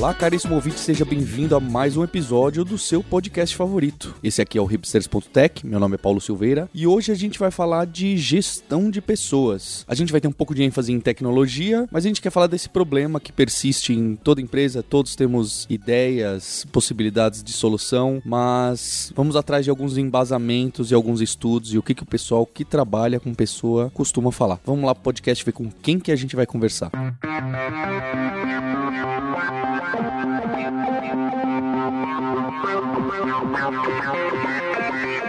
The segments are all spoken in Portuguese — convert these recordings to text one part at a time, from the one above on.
Olá, caríssimo ouvinte, seja bem-vindo a mais um episódio do seu podcast favorito. Esse aqui é o hipsters.tech, meu nome é Paulo Silveira e hoje a gente vai falar de gestão de pessoas. A gente vai ter um pouco de ênfase em tecnologia, mas a gente quer falar desse problema que persiste em toda empresa, todos temos ideias, possibilidades de solução, mas vamos atrás de alguns embasamentos e alguns estudos e o que, que o pessoal que trabalha com pessoa costuma falar. Vamos lá pro podcast ver com quem que a gente vai conversar. Thank you.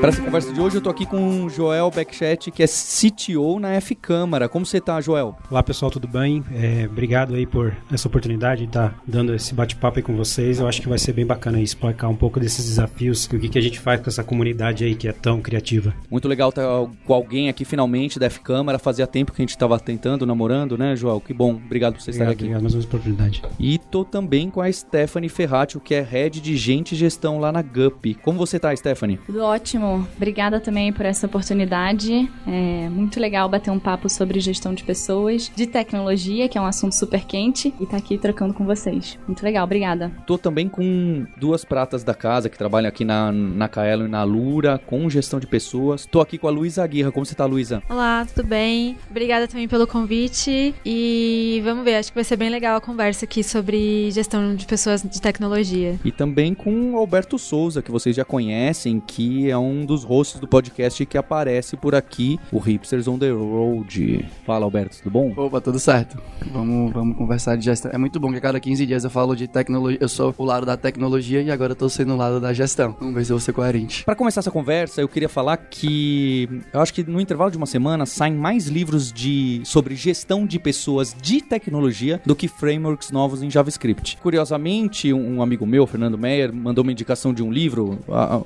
Para essa conversa de hoje, eu tô aqui com o Joel Beckchat, que é CTO na F Câmara. Como você tá, Joel? Olá, pessoal, tudo bem? É, obrigado aí por essa oportunidade de estar tá dando esse bate-papo aí com vocês. Eu acho que vai ser bem bacana aí explicar um pouco desses desafios e o que, que a gente faz com essa comunidade aí que é tão criativa. Muito legal estar tá com alguém aqui finalmente da F Câmara. Fazia tempo que a gente estava tentando, namorando, né, Joel? Que bom. Obrigado por você obrigado, estar aqui. Obrigado mais uma oportunidade. E tô também com a Stephanie Ferratio, que é Head de Gente e Gestão lá na GUP. Como você tá, Stephanie? Tudo ótimo. Obrigada também por essa oportunidade. É muito legal bater um papo sobre gestão de pessoas, de tecnologia, que é um assunto super quente, e tá aqui trocando com vocês. Muito legal, obrigada. Tô também com duas pratas da casa que trabalham aqui na, na Caelo e na Lura, com gestão de pessoas. Tô aqui com a Luísa Aguirra. Como você tá, Luísa? Olá, tudo bem? Obrigada também pelo convite. E vamos ver, acho que vai ser bem legal a conversa aqui sobre gestão de pessoas de tecnologia. E também com o Alberto Souza, que vocês já conhecem, que é um dos hosts do podcast que aparece por aqui, o Hipsters on the Road. Fala, Alberto, tudo bom? Opa, tudo certo. Vamos, vamos conversar de gestão. É muito bom que a cada 15 dias eu falo de tecnologia. Eu sou o lado da tecnologia e agora eu tô sendo o lado da gestão. Vamos ver se eu vou ser coerente. Para começar essa conversa, eu queria falar que eu acho que no intervalo de uma semana saem mais livros de sobre gestão de pessoas de tecnologia do que frameworks novos em JavaScript. Curiosamente, um amigo meu, Fernando Meyer, mandou uma indicação de um livro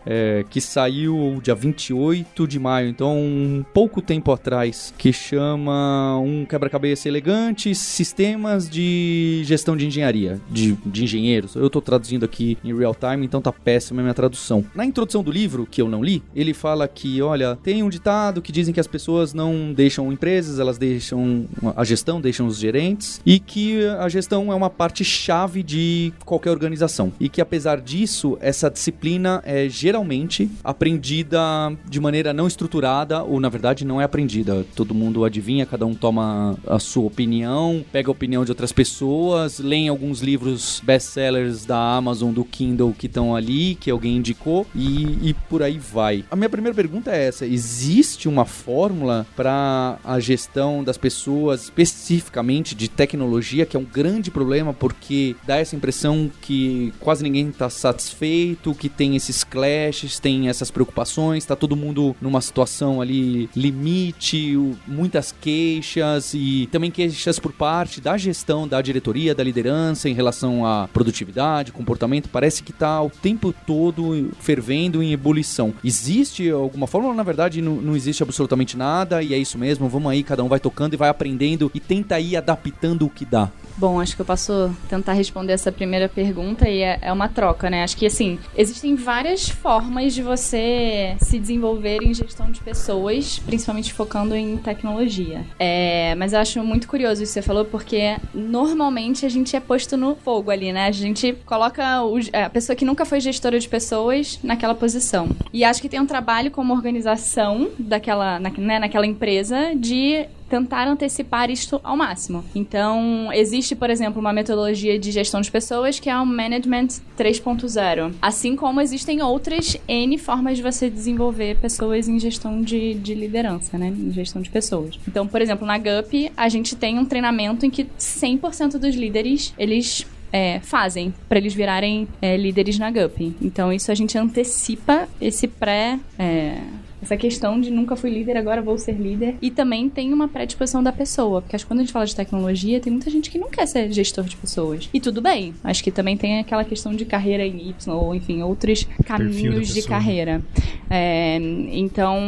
é, que saiu dia 28 de maio, então um pouco tempo atrás, que chama Um Quebra-Cabeça Elegante, Sistemas de Gestão de Engenharia, de, de engenheiros. Eu estou traduzindo aqui em real time, então tá péssima a minha tradução. Na introdução do livro, que eu não li, ele fala que, olha, tem um ditado que dizem que as pessoas não deixam empresas, elas deixam a gestão, deixam os gerentes, e que a gestão é uma parte chave de qualquer organização. E que apesar disso, essa disciplina é geralmente aprendida de maneira não estruturada, ou na verdade não é aprendida. Todo mundo adivinha, cada um toma a sua opinião, pega a opinião de outras pessoas, lê alguns livros best-sellers da Amazon, do Kindle que estão ali, que alguém indicou, e, e por aí vai. A minha primeira pergunta é essa: existe uma fórmula para a gestão das pessoas, especificamente de tecnologia, que é um grande problema porque dá essa impressão que quase ninguém está satisfeito, que tem esses clashes, tem essas preocupações, está todo mundo numa situação ali limite, muitas queixas e também queixas por parte da gestão, da diretoria, da liderança em relação à produtividade, comportamento. Parece que está o tempo todo fervendo em ebulição. Existe alguma forma? Na verdade, não, não existe absolutamente nada e é isso mesmo. Vamos aí, cada um vai tocando e vai aprendendo e tenta ir adaptando o que dá. Bom, acho que eu posso tentar responder essa primeira pergunta e é, é uma troca, né? Acho que, assim, existem várias formas de você se desenvolver em gestão de pessoas, principalmente focando em tecnologia. É, mas eu acho muito curioso isso que você falou, porque normalmente a gente é posto no fogo ali, né? A gente coloca o, a pessoa que nunca foi gestora de pessoas naquela posição. E acho que tem um trabalho como organização daquela, na, né, naquela empresa de tentar antecipar isto ao máximo. Então, existe, por exemplo, uma metodologia de gestão de pessoas que é o Management 3.0. Assim como existem outras N formas de você desenvolver pessoas em gestão de, de liderança, né? Em gestão de pessoas. Então, por exemplo, na GUP, a gente tem um treinamento em que 100% dos líderes, eles é, fazem para eles virarem é, líderes na GUP. Então, isso a gente antecipa esse pré. É, essa questão de nunca fui líder, agora vou ser líder. E também tem uma predisposição da pessoa, porque acho que quando a gente fala de tecnologia, tem muita gente que não quer ser gestor de pessoas. E tudo bem. Acho que também tem aquela questão de carreira em Y, ou enfim, outros caminhos de carreira. É, então,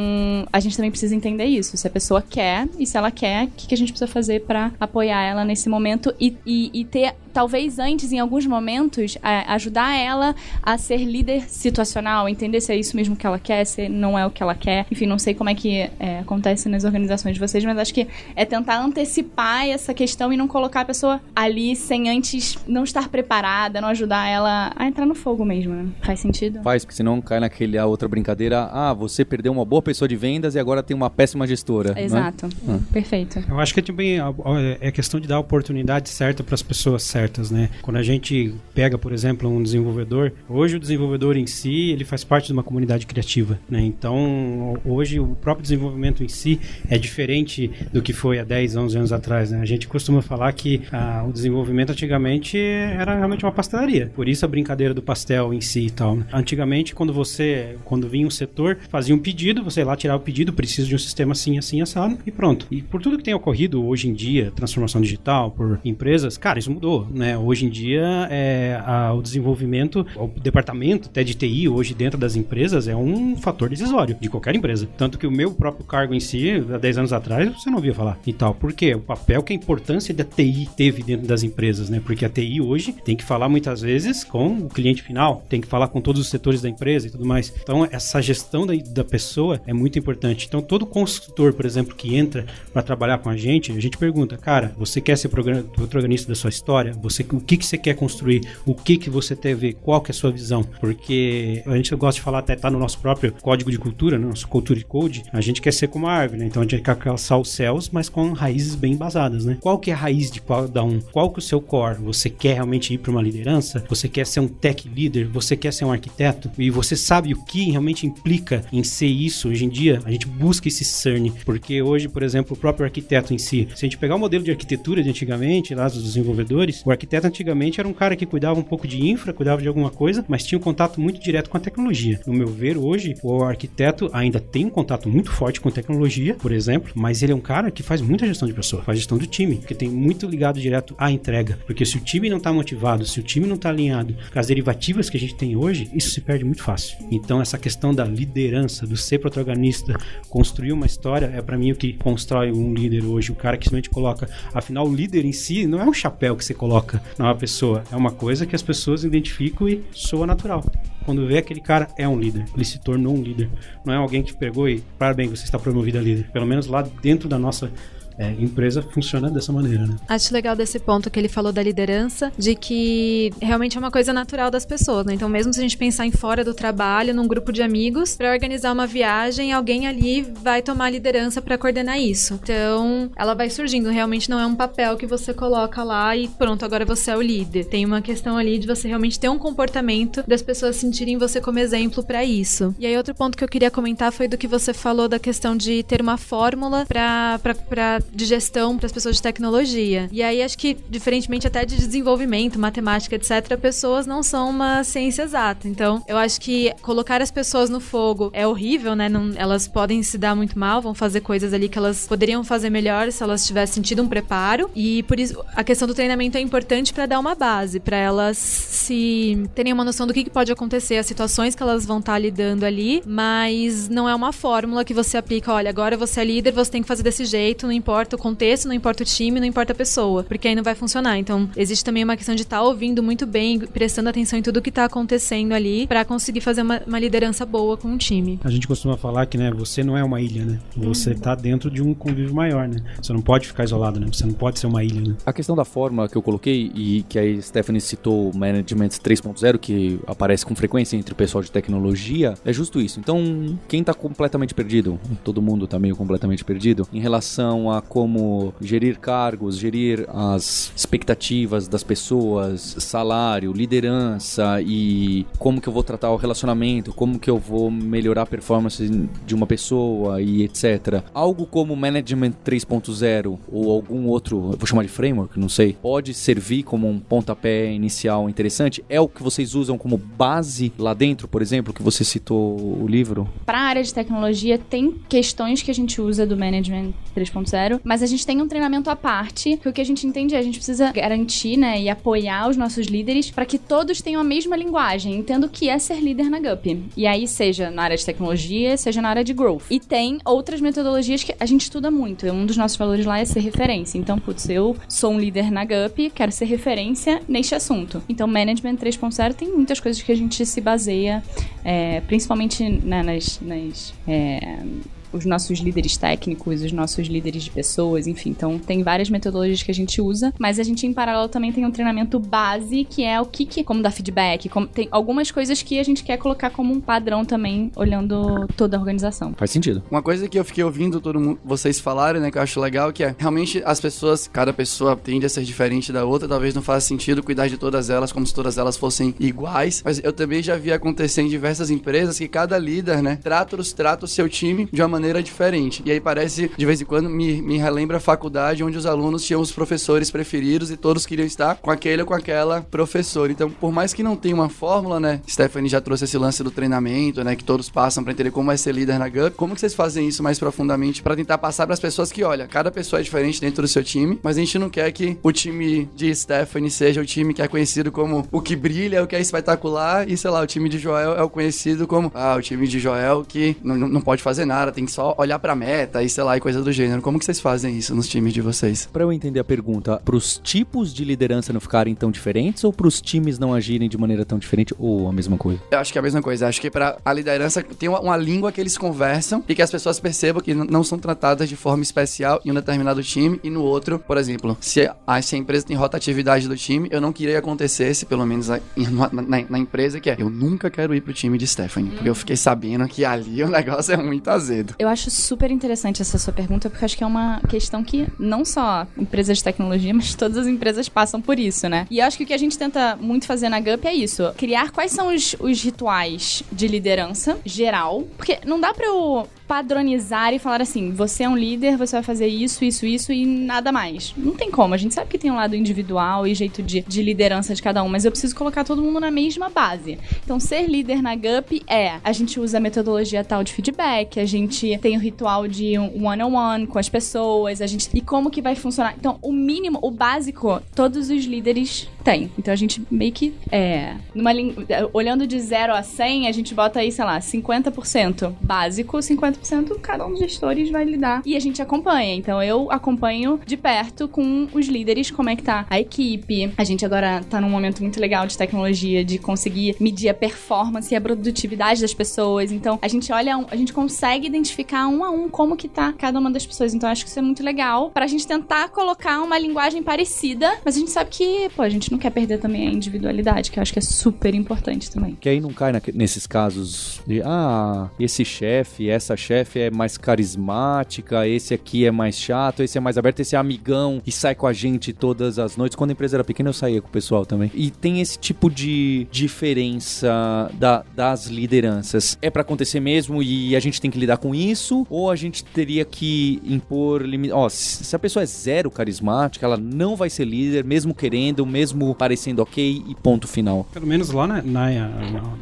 a gente também precisa entender isso. Se a pessoa quer, e se ela quer, o que, que a gente precisa fazer pra apoiar ela nesse momento e, e, e ter, talvez antes, em alguns momentos, ajudar ela a ser líder situacional, entender se é isso mesmo que ela quer, se não é o que ela quer. Enfim, não sei como é que é, acontece nas organizações de vocês, mas acho que é tentar antecipar essa questão e não colocar a pessoa ali sem antes não estar preparada, não ajudar ela a entrar no fogo mesmo, né? Faz sentido? Faz, porque senão cai naquele a outra brincadeira. Ah, você perdeu uma boa pessoa de vendas e agora tem uma péssima gestora. né? Exato. Perfeito. Eu acho que também a- a- é questão de dar a oportunidade certa para as pessoas certas, né? Quando a gente pega, por exemplo, um desenvolvedor, hoje o desenvolvedor em si, ele faz parte de uma comunidade criativa, né? Então, hoje o próprio desenvolvimento em si é diferente do que foi há 10, 11 anos atrás, né? A gente costuma falar que ah, o desenvolvimento antigamente era realmente uma pastelaria. Por isso a brincadeira do pastel em si e tal. né? Antigamente, quando você, quando vinha um setor, fazia um pedido, você lá tirava o pedido, preciso de um sistema assim, assim, assado, e pronto. E por tudo que tem ocorrido hoje em dia, transformação digital, por empresas, cara, isso mudou, né? Hoje em dia, é, a- o desenvolvimento, o departamento até de TI hoje dentro das empresas é um fator decisório de qualquer empresa. Tanto que o meu próprio cargo em si, há 10 anos atrás, você não ouvia falar e tal. Por quê? O papel que a importância da TI teve dentro das empresas, né? Porque a TI hoje tem que falar muitas vezes com o cliente final, tem que falar com todos os setores da empresa e tudo mais. Então, essa gestão da, da pessoa é muito importante. Então, todo consultor, por exemplo, que entra para trabalhar com a gente, a gente pergunta, cara, você quer ser protagonista da sua história? Você, o que, que você quer construir? O que, que você a ver? Qual que é a sua visão? Porque a gente gosta de falar, até tá no nosso próprio código de cultura, né? Nosso Culture Code, a gente quer ser como a árvore, né? Então a gente quer alcançar os céus, mas com raízes bem embasadas, né? Qual que é a raiz de cada um? Qual que é o seu core? Você quer realmente ir para uma liderança? Você quer ser um tech leader? Você quer ser um arquiteto? E você sabe o que realmente implica em ser isso hoje em dia? A gente busca esse CERN, porque hoje, por exemplo, o próprio arquiteto em si, se a gente pegar o modelo de arquitetura de antigamente, lá dos desenvolvedores, o arquiteto antigamente era um cara que cuidava um pouco de infra, cuidava de alguma coisa, mas tinha um contato muito direto com a tecnologia. No meu ver, hoje, o arquiteto ainda tem um contato muito forte com tecnologia, por exemplo, mas ele é um cara que faz muita gestão de pessoa, faz gestão do time, que tem muito ligado direto à entrega. Porque se o time não tá motivado, se o time não tá alinhado com as derivativas que a gente tem hoje, isso se perde muito fácil. Então, essa questão da liderança, do ser protagonista, construir uma história, é para mim o que constrói um líder hoje. O cara que simplesmente coloca. Afinal, o líder em si não é um chapéu que você coloca numa pessoa, é uma coisa que as pessoas identificam e soa natural. Quando vê aquele cara é um líder, ele se tornou um líder. Não é alguém que pegou e, parabéns, você está promovido a líder. Pelo menos lá dentro da nossa é, empresa funciona dessa maneira, né? Acho legal desse ponto que ele falou da liderança, de que realmente é uma coisa natural das pessoas, né? Então, mesmo se a gente pensar em fora do trabalho, num grupo de amigos, para organizar uma viagem, alguém ali vai tomar a liderança para coordenar isso. Então, ela vai surgindo. Realmente não é um papel que você coloca lá e pronto, agora você é o líder. Tem uma questão ali de você realmente ter um comportamento das pessoas sentirem você como exemplo para isso. E aí, outro ponto que eu queria comentar foi do que você falou da questão de ter uma fórmula para de gestão para as pessoas de tecnologia. E aí acho que diferentemente até de desenvolvimento, matemática, etc, pessoas não são uma ciência exata. Então, eu acho que colocar as pessoas no fogo é horrível, né? Não, elas podem se dar muito mal, vão fazer coisas ali que elas poderiam fazer melhor se elas tivessem tido um preparo. E por isso a questão do treinamento é importante para dar uma base, para elas se terem uma noção do que, que pode acontecer, as situações que elas vão estar lidando ali, mas não é uma fórmula que você aplica, olha, agora você é líder, você tem que fazer desse jeito, não importa o contexto, não importa o time, não importa a pessoa, porque aí não vai funcionar. Então, existe também uma questão de estar ouvindo muito bem, prestando atenção em tudo que está acontecendo ali, para conseguir fazer uma, uma liderança boa com o time. A gente costuma falar que, né, você não é uma ilha, né? Você tá dentro de um convívio maior, né? Você não pode ficar isolado, né? Você não pode ser uma ilha, né? A questão da fórmula que eu coloquei e que a Stephanie citou, o Management 3.0, que aparece com frequência entre o pessoal de tecnologia, é justo isso. Então, quem tá completamente perdido, todo mundo tá meio completamente perdido, em relação a como gerir cargos, gerir as expectativas das pessoas, salário, liderança e como que eu vou tratar o relacionamento, como que eu vou melhorar a performance de uma pessoa e etc. Algo como Management 3.0 ou algum outro, vou chamar de framework, não sei, pode servir como um pontapé inicial interessante? É o que vocês usam como base lá dentro, por exemplo, que você citou o livro? Para a área de tecnologia, tem questões que a gente usa do Management 3.0, mas a gente tem um treinamento à parte, que o que a gente entende é a gente precisa garantir, né, e apoiar os nossos líderes para que todos tenham a mesma linguagem, entendo o que é ser líder na GUP. E aí, seja na área de tecnologia, seja na área de growth. E tem outras metodologias que a gente estuda muito. Um dos nossos valores lá é ser referência. Então, putz, eu sou um líder na GUP, quero ser referência neste assunto. Então, Management 3.0 tem muitas coisas que a gente se baseia, é, principalmente né, nas, nas é, os nossos líderes técnicos, os nossos líderes de pessoas, enfim. Então, tem várias metodologias que a gente usa, mas a gente, em paralelo, também tem um treinamento base, que é o que, que como dar feedback, como, tem algumas coisas que a gente quer colocar como um padrão também, olhando toda a organização. Faz sentido. Uma coisa que eu fiquei ouvindo todo mundo, vocês falarem, né, que eu acho legal, que é realmente as pessoas, cada pessoa tende a ser diferente da outra, talvez não faça sentido cuidar de todas elas como se todas elas fossem iguais, mas eu também já vi acontecer em diversas empresas que cada líder, né, trata, trata o seu time de uma maneira diferente. E aí parece, de vez em quando, me, me relembra a faculdade onde os alunos tinham os professores preferidos e todos queriam estar com aquele ou com aquela professora. Então, por mais que não tenha uma fórmula, né, Stephanie já trouxe esse lance do treinamento, né, que todos passam para entender como é ser líder na GUP. Como que vocês fazem isso mais profundamente para tentar passar para as pessoas que, olha, cada pessoa é diferente dentro do seu time, mas a gente não quer que o time de Stephanie seja o time que é conhecido como o que brilha, o que é espetacular, e sei lá, o time de Joel é o conhecido como, ah, o time de Joel que não, não pode fazer nada, tem que só olhar pra meta e sei lá, e coisa do gênero. Como que vocês fazem isso nos times de vocês? Para eu entender a pergunta, pros tipos de liderança não ficarem tão diferentes ou pros times não agirem de maneira tão diferente ou a mesma coisa? Eu acho que é a mesma coisa. Acho que para a liderança tem uma, uma, língua que eles conversam e que as pessoas percebam que não são tratadas de forma especial em um determinado time e no outro, por exemplo, se a, se a empresa tem rotatividade do time, eu não queria que acontecesse, pelo menos na, na, na, empresa, que é eu nunca quero ir pro time de Stephanie, porque eu fiquei sabendo que ali o negócio é muito azedo. Eu acho super interessante essa sua pergunta, porque acho que é uma questão que não só empresas de tecnologia, mas todas as empresas passam por isso, né? E acho que o que a gente tenta muito fazer na GUP é isso: criar quais são os, os rituais de liderança geral. Porque não dá pra eu padronizar e falar assim: você é um líder, você vai fazer isso, isso, isso e nada mais. Não tem como. A gente sabe que tem um lado individual e jeito de, de liderança de cada um, mas eu preciso colocar todo mundo na mesma base. Então, ser líder na GUP é: a gente usa a metodologia tal de feedback, a gente tem o ritual de one-on-one com as pessoas, a gente. E como que vai funcionar? Então, o mínimo, o básico, todos os líderes têm. Então, a gente meio que. É. Numa, olhando de 0 a 100, a gente bota aí, sei lá, 50% básico, 50% 100% cada um dos gestores vai lidar. E a gente acompanha. Então eu acompanho de perto com os líderes como é que tá a equipe. A gente agora tá num momento muito legal de tecnologia, de conseguir medir a performance e a produtividade das pessoas. Então a gente olha, a gente consegue identificar um a um como que tá cada uma das pessoas. Então acho que isso é muito legal pra gente tentar colocar uma linguagem parecida, mas a gente sabe que, pô, a gente não quer perder também a individualidade, que eu acho que é super importante também. Que aí não cai nesses casos de, ah, esse chefe, essa chefe chefe é mais carismática, esse aqui é mais chato, esse é mais aberto, esse é amigão e sai com a gente todas as noites. Quando a empresa era pequena, eu saía com o pessoal também. E tem esse tipo de diferença da, das lideranças. É para acontecer mesmo e a gente tem que lidar com isso? Ou a gente teria que impor limite? Ó, se a pessoa é zero carismática, ela não vai ser líder, mesmo querendo, mesmo parecendo ok e ponto final. Pelo menos lá na, na,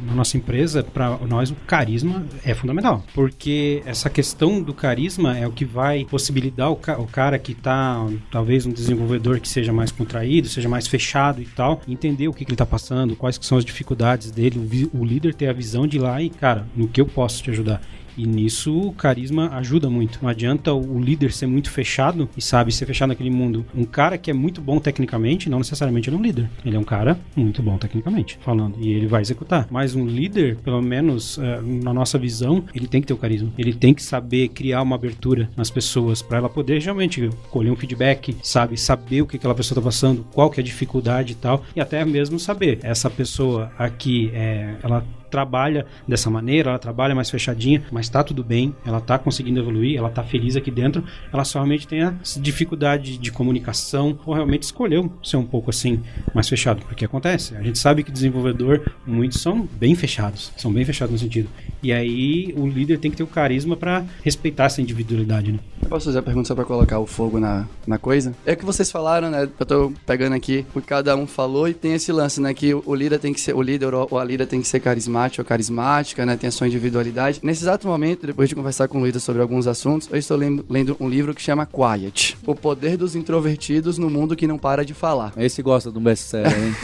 na nossa empresa, para nós o carisma é fundamental. Porque essa questão do carisma é o que vai possibilitar o, ca o cara que está, talvez um desenvolvedor que seja mais contraído, seja mais fechado e tal, entender o que, que ele está passando, quais que são as dificuldades dele, o, o líder ter a visão de lá e, cara, no que eu posso te ajudar. E nisso o carisma ajuda muito. Não adianta o líder ser muito fechado e sabe ser fechado naquele mundo. Um cara que é muito bom tecnicamente, não necessariamente ele é um líder. Ele é um cara muito bom tecnicamente, falando. E ele vai executar. Mas um líder, pelo menos uh, na nossa visão, ele tem que ter o carisma. Ele tem que saber criar uma abertura nas pessoas para ela poder realmente colher um feedback, sabe? Saber o que aquela pessoa está passando, qual que é a dificuldade e tal. E até mesmo saber, essa pessoa aqui, é, ela trabalha dessa maneira, ela trabalha mais fechadinha, mas tá tudo bem, ela tá conseguindo evoluir, ela tá feliz aqui dentro, ela só realmente tem a dificuldade de comunicação ou realmente escolheu ser um pouco assim mais fechado, porque acontece. A gente sabe que desenvolvedor, muitos são bem fechados, são bem fechados no sentido. E aí o líder tem que ter o carisma para respeitar essa individualidade, né? Eu posso fazer a pergunta só pra colocar o fogo na, na coisa? É o que vocês falaram, né? Eu tô pegando aqui o que cada um falou e tem esse lance, né? Que o líder tem que ser, o líder ou a líder tem que ser carismático ou carismática, né? Tem a sua individualidade. Nesse exato momento, depois de conversar com o líder sobre alguns assuntos, eu estou lendo, um livro que chama Quiet. O poder dos introvertidos no mundo que não para de falar. Esse gosta do best-seller, hein?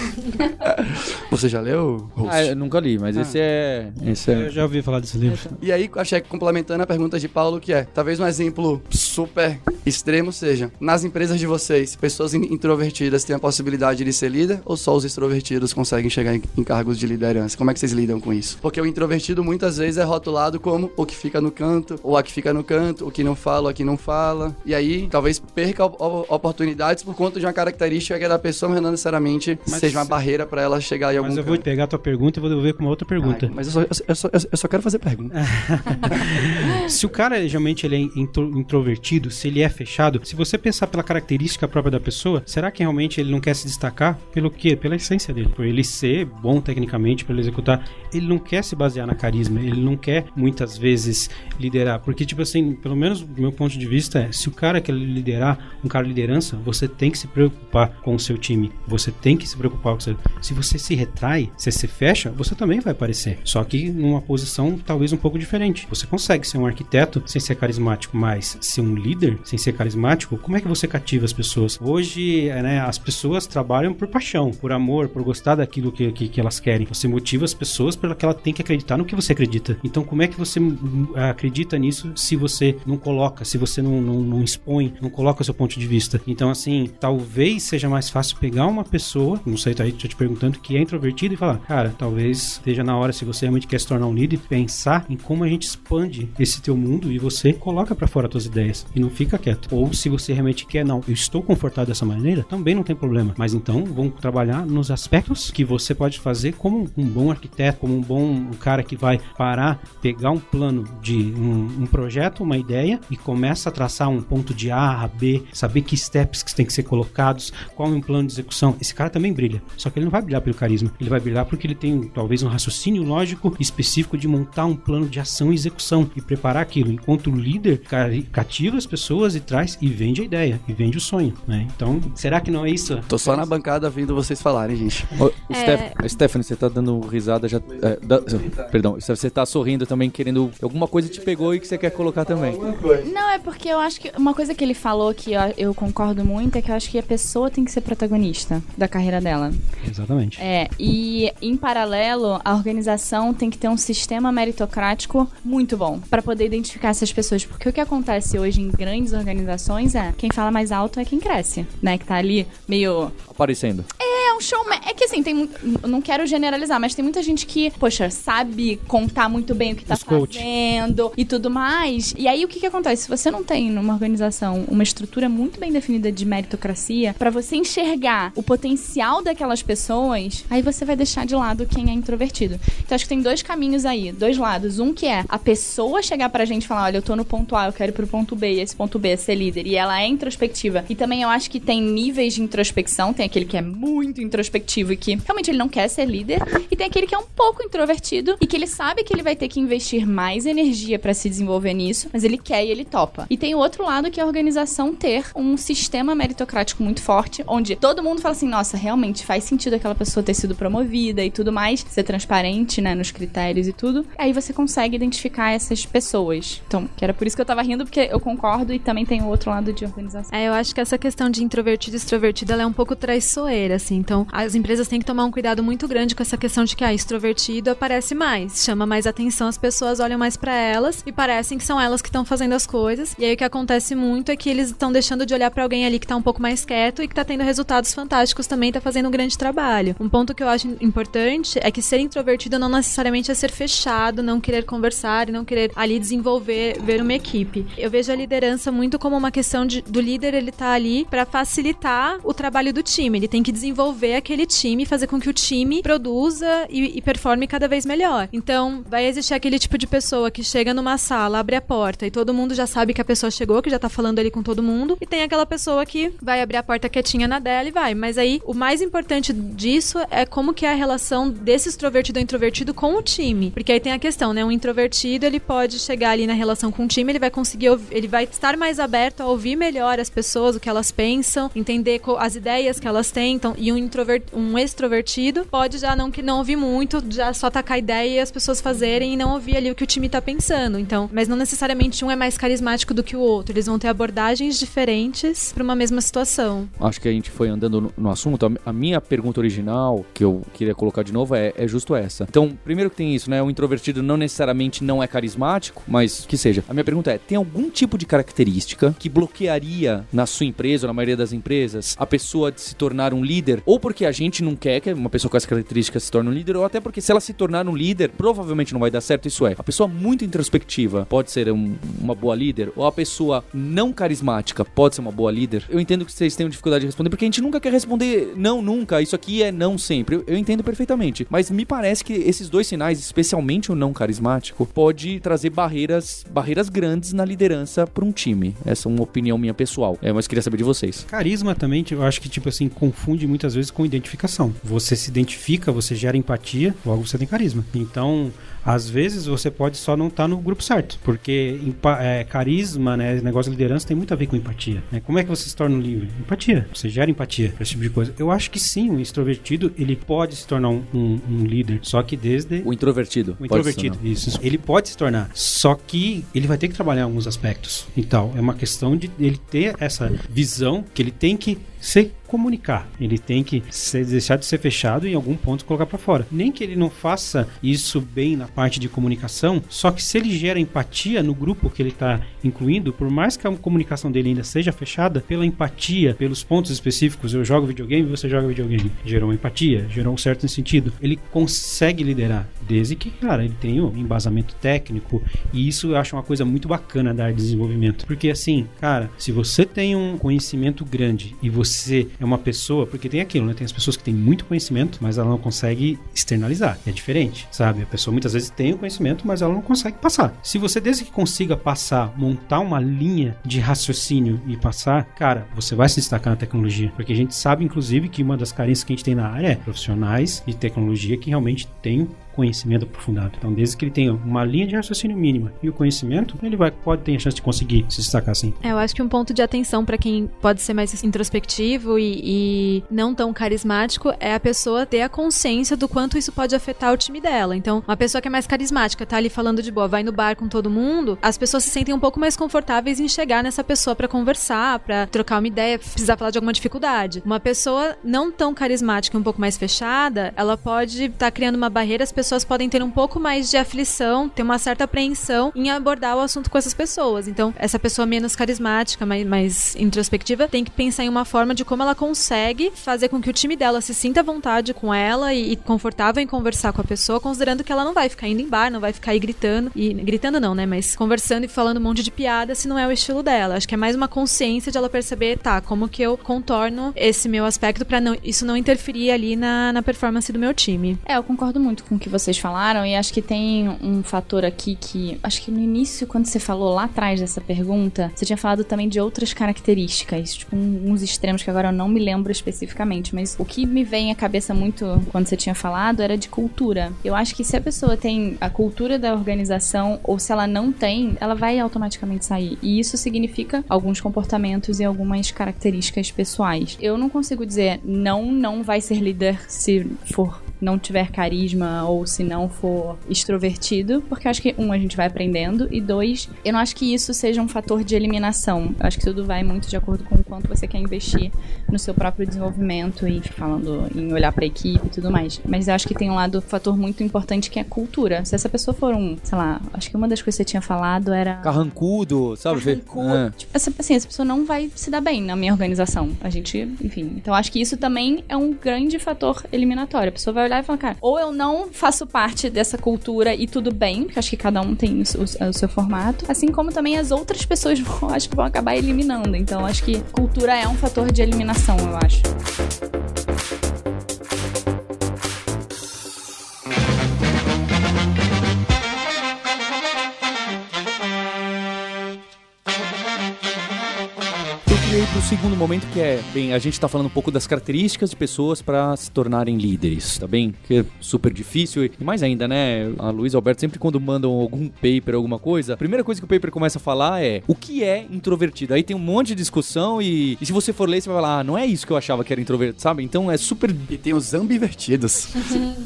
Você já leu? Host? ah, eu nunca li, mas esse é... Esse é... Eu já ouvi falar desse livro. E aí, achei que complementando a pergunta de Paulo, que é, talvez um exemplo super extremo seja, nas empresas de vocês, pessoas in- introvertidas têm a possibilidade de ser líder ou só os extrovertidos conseguem chegar em, em cargos de liderança? Como é que vocês lidam com isso? Porque o introvertido muitas vezes é rotulado como o que fica no canto, ou a que fica no canto, o que não fala, o que não fala. E aí, talvez perca oportunidades por conta de uma característica que é da pessoa, mas não necessariamente Mas seja uma se- barreira para ela chegar em algum Mas eu vou canto. pegar a tua pergunta e vou devolver com uma outra pergunta. Ai, mas eu só, eu, só, eu só- quero fazer pergunta. Se o cara realmente ele é intro- introvertido, se ele é fechado, se você pensar pela característica própria da pessoa, será que realmente ele não quer se destacar pelo quê? Pela essência dele. Por ele ser bom tecnicamente, para ele executar, ele não quer se basear na carisma, ele não quer muitas vezes liderar, porque tipo assim, pelo menos do meu ponto de vista é, se o cara quer liderar, um cara de liderança, você tem que se preocupar com o seu time, você tem que se preocupar com o seu... Se você se retrai, se se fecha, você também vai aparecer, só que numa posição talvez um pouco diferente. Você consegue ser um arquiteto sem ser carismático, mas ser um líder sem ser carismático, como é que você cativa as pessoas? Hoje, é, né, as pessoas trabalham por paixão, por amor, por gostar daquilo que, que, que elas querem. Você motiva as pessoas para que ela tem que acreditar no que você acredita. Então, como é que você hum, acredita nisso se você não coloca, se você não, não, não expõe, não coloca o seu ponto de vista? Então, assim, talvez seja mais fácil pegar uma pessoa, não sei, tá aí te perguntando, que é introvertida e falar, cara, talvez esteja na hora, se você realmente quer se tornar um líder, pensar em como a gente expande esse teu mundo e você coloca para fora as tuas ideias e não fica quieto. Ou se você realmente quer, não, eu estou confortável dessa maneira, também não tem problema. Mas então vamos trabalhar nos aspectos que você pode fazer como um bom arquiteto, como um bom um cara que vai parar, pegar um plano de um, um projeto, uma ideia e começa a traçar um ponto de A a B, saber que steps que tem que ser colocados, qual é um plano de execução. Esse cara também brilha. Só que ele não vai brilhar pelo carisma, ele vai brilhar porque ele tem talvez um raciocínio lógico específico de montar um plano de ação e execução e preparar aquilo. Enquanto o líder cativa as pessoas e traz e vende a ideia, e vende o sonho, né? Então, será que não é isso? Tô só na bancada vendo vocês falarem, gente. Ô, É. Steph- Stephanie, você tá dando risada já. É, da- perdão, você tá sorrindo também, querendo. Alguma coisa te pegou e que você quer colocar também. Não, é porque eu acho que uma coisa que ele falou que eu, eu concordo muito é que eu acho que a pessoa tem que ser protagonista da carreira dela. Exatamente. É, e em paralelo, a organização tem que ter um sistema meritocrático muito bom pra poder identificar essas pessoas, porque o que acontece hoje em grandes organizações é quem fala mais alto é quem cresce, né, que tá ali meio Aparecendo. é um showman. É que assim, tem não quero generalizar, mas tem muita gente que, poxa, sabe contar muito bem o que tá Os coach. fazendo e tudo mais. E aí o que que acontece? Se você não tem numa organização uma estrutura muito bem definida de meritocracia, pra você enxergar o potencial daquelas pessoas, aí você vai deixar de lado quem é introvertido. Então acho que tem dois caminhos aí, dois lados. Um que é a pessoa chegar pra gente e falar, olha, eu tô no ponto A, eu quero ir pro ponto B, e esse ponto B é ser líder. E ela é introspectiva. E também eu acho que tem níveis de introspecção, tem aquele que é muito introspectivo e que realmente ele não quer ser líder, e tem aquele que é um pouco introvertido e que ele sabe que ele vai ter que investir mais energia pra se desenvolver nisso, mas ele quer e ele topa. E tem o outro lado que é a organização ter um sistema meritocrático muito forte, onde todo mundo fala assim, nossa, realmente faz sentido aquela pessoa ter sido promovida e tudo mais, ser transparente, né, nos critérios e tudo. Aí você consegue identificar essas pessoas. Então, que era por isso que eu tava rindo, porque eu concordo e também tem o outro lado de organização. É, eu acho que essa questão de introvertido e extrovertido ela é um pouco traiçoeira, assim. Então, as empresas têm que tomar um cuidado muito grande com essa questão de que, ah, extrovertido aparece mais, chama mais atenção, as pessoas olham mais pra elas e parecem que são elas que estão fazendo as coisas. E aí o que acontece muito é que eles estão deixando de olhar pra alguém ali que tá um pouco mais quieto e que tá tendo resultados fantásticos também, tá fazendo um grande trabalho. Um ponto que eu acho importante é que ser introvertido não necessariamente é ser fechado, não querer conversar e não querer ali desenvolver, ver uma equipe. Eu vejo a liderança muito como uma questão de, do líder ele tá ali pra facilitar o trabalho do time. Ele tem que desenvolver desenvolver aquele time, fazer com que o time produza e, e performe cada vez melhor. Então, vai existir aquele tipo de pessoa que chega numa sala, abre a porta e todo mundo já sabe que a pessoa chegou, que já tá falando ali com todo mundo, e tem aquela pessoa que vai abrir a porta quietinha na dela e vai. Mas aí, o mais importante disso é como que é a relação desse extrovertido ou introvertido com o time. Porque aí tem a questão, né? Um introvertido, ele pode chegar ali na relação com o time, ele vai conseguir, ele vai estar mais aberto a ouvir melhor as pessoas, o que elas pensam, entender as ideias que elas têm. Então, e um, introvert, um extrovertido pode já não, que não ouvir muito, já só tacar ideia e as pessoas fazerem e não ouvir ali o que o time tá pensando. Então, mas não necessariamente um é mais carismático do que o outro. Eles vão ter abordagens diferentes para uma mesma situação. Acho que a gente foi andando no, assunto. A minha pergunta original, que eu queria colocar de novo, é, é justo essa. Então, primeiro que tem isso, né? O introvertido não necessariamente não é carismático, mas que seja. A minha pergunta é: tem algum tipo de característica que bloquearia na sua empresa ou na maioria das empresas a pessoa de se tornar um líder? Ou porque a gente não quer que uma pessoa com essa característica se torne um líder, ou até porque se ela se tornar um líder, provavelmente não vai dar certo. Isso é, a pessoa muito introspectiva pode ser um, uma boa líder, ou a pessoa não carismática pode ser uma boa líder. Eu entendo que vocês tenham dificuldade de responder, porque a gente nunca quer responder não, nunca. Isso aqui é não sempre. Eu, eu entendo perfeitamente. Mas me parece que esses dois sinais, especialmente o não carismático, pode trazer barreiras, barreiras grandes na liderança para um time. Essa é uma opinião minha pessoal. É, mas queria saber de vocês. Carisma também, eu acho que, tipo assim, confunde muitas vezes com identificação. Você se identifica, você gera empatia, logo você tem carisma. Então, às vezes você pode só não estar tá no grupo certo, porque é, carisma, né, negócio de liderança tem muito a ver com empatia. Né? Como é que você se torna um líder? Empatia. Você gera empatia esse tipo de coisa. Eu acho que sim, o extrovertido ele pode se tornar um, um, um líder, só que desde o introvertido. O introvertido, isso. Ele pode se tornar, só que ele vai ter que trabalhar alguns aspectos. Então é uma questão de ele ter essa visão que ele tem que se comunicar. Ele tem que ser, deixar de ser fechado e em algum ponto colocar para fora. Nem que ele não faça isso bem na parte de comunicação, só que se ele gera empatia no grupo que ele está incluindo, por mais que a comunicação dele ainda seja fechada, pela empatia, pelos pontos específicos, eu jogo videogame, você joga videogame, gerou empatia, gerou um certo sentido. Ele consegue liderar, desde que, cara, ele tenha um embasamento técnico e isso eu acho uma coisa muito bacana da área de desenvolvimento, porque assim, cara, se você tem um conhecimento grande e você você é uma pessoa, porque tem aquilo, né? Tem as pessoas que têm muito conhecimento, mas ela não consegue externalizar. É diferente, sabe? A pessoa muitas vezes tem o conhecimento, mas ela não consegue passar. Se você, desde que consiga passar, montar uma linha de raciocínio e passar, cara, você vai se destacar na tecnologia. Porque a gente sabe, inclusive, que uma das carências que a gente tem na área é profissionais de tecnologia que realmente têm conhecimento aprofundado. Então, desde que ele tenha uma linha de raciocínio mínima e o conhecimento, ele vai, pode ter a chance de conseguir se destacar assim. É, eu acho que um ponto de atenção para quem pode ser mais introspectivo e, e, não tão carismático é a pessoa ter a consciência do quanto isso pode afetar o time dela. Então, uma pessoa que é mais carismática, tá ali falando de boa, vai no bar com todo mundo, as pessoas se sentem um pouco mais confortáveis em chegar nessa pessoa para conversar, para trocar uma ideia, precisar falar de alguma dificuldade. Uma pessoa não tão carismática, um pouco mais fechada, ela pode estar tá criando uma barreira, as pessoas pessoas podem ter um pouco mais de aflição, ter uma certa apreensão em abordar o assunto com essas pessoas. Então, essa pessoa menos carismática, mais, mais introspectiva, tem que pensar em uma forma de como ela consegue fazer com que o time dela se sinta à vontade com ela e, e confortável em conversar com a pessoa, considerando que ela não vai ficar indo em bar, não vai ficar aí gritando, e gritando não, né? Mas conversando e falando um monte de piada se não é o estilo dela. Acho que é mais uma consciência de ela perceber, tá, como que eu contorno esse meu aspecto para não, isso não interferir ali na, na performance do meu time. É, eu concordo muito com o que vocês falaram, e acho que tem um fator aqui que. Acho que no início, quando você falou lá atrás dessa pergunta, você tinha falado também de outras características, tipo uns extremos que agora eu não me lembro especificamente, mas o que me vem à cabeça muito quando você tinha falado era de cultura. Eu acho que se a pessoa tem a cultura da organização, ou se ela não tem, ela vai automaticamente sair. E isso significa alguns comportamentos e algumas características pessoais. Eu não consigo dizer não, não vai ser líder se for não tiver carisma ou se não for extrovertido, porque eu acho que, um, a gente vai aprendendo, e dois, eu não acho que isso seja um fator de eliminação. Eu acho que tudo vai muito de acordo com o quanto você quer investir no seu próprio desenvolvimento e falando em olhar para a equipe e tudo mais. Mas eu acho que tem um lado, fator muito importante que é a cultura. Se essa pessoa for um, sei lá, acho que uma das coisas que você tinha falado era. Carrancudo, sabe? Carrancudo. É. Tipo, essa, assim, essa pessoa não vai se dar bem na minha organização. A gente, enfim. Então acho que isso também é um grande fator eliminatório. A pessoa vai olhar e falar, cara, ou eu não faço parte dessa cultura e tudo bem, porque acho que cada um tem o, o, seu formato, assim como também as outras pessoas vão, acho que vão acabar eliminando. Então acho que cultura é um fator de eliminação, eu acho. Segundo momento que é, bem, a gente tá falando um pouco das características de pessoas para se tornarem líderes, tá bem? Que é super difícil e mais ainda, né? A Luiz Alberto sempre quando mandam algum paper, alguma coisa, a primeira coisa que o paper começa a falar é o que é introvertido. Aí tem um monte de discussão e, e se você for ler, você vai falar, ah, não é isso que eu achava que era introvertido, sabe? Então é super. E tem os ambivertidos.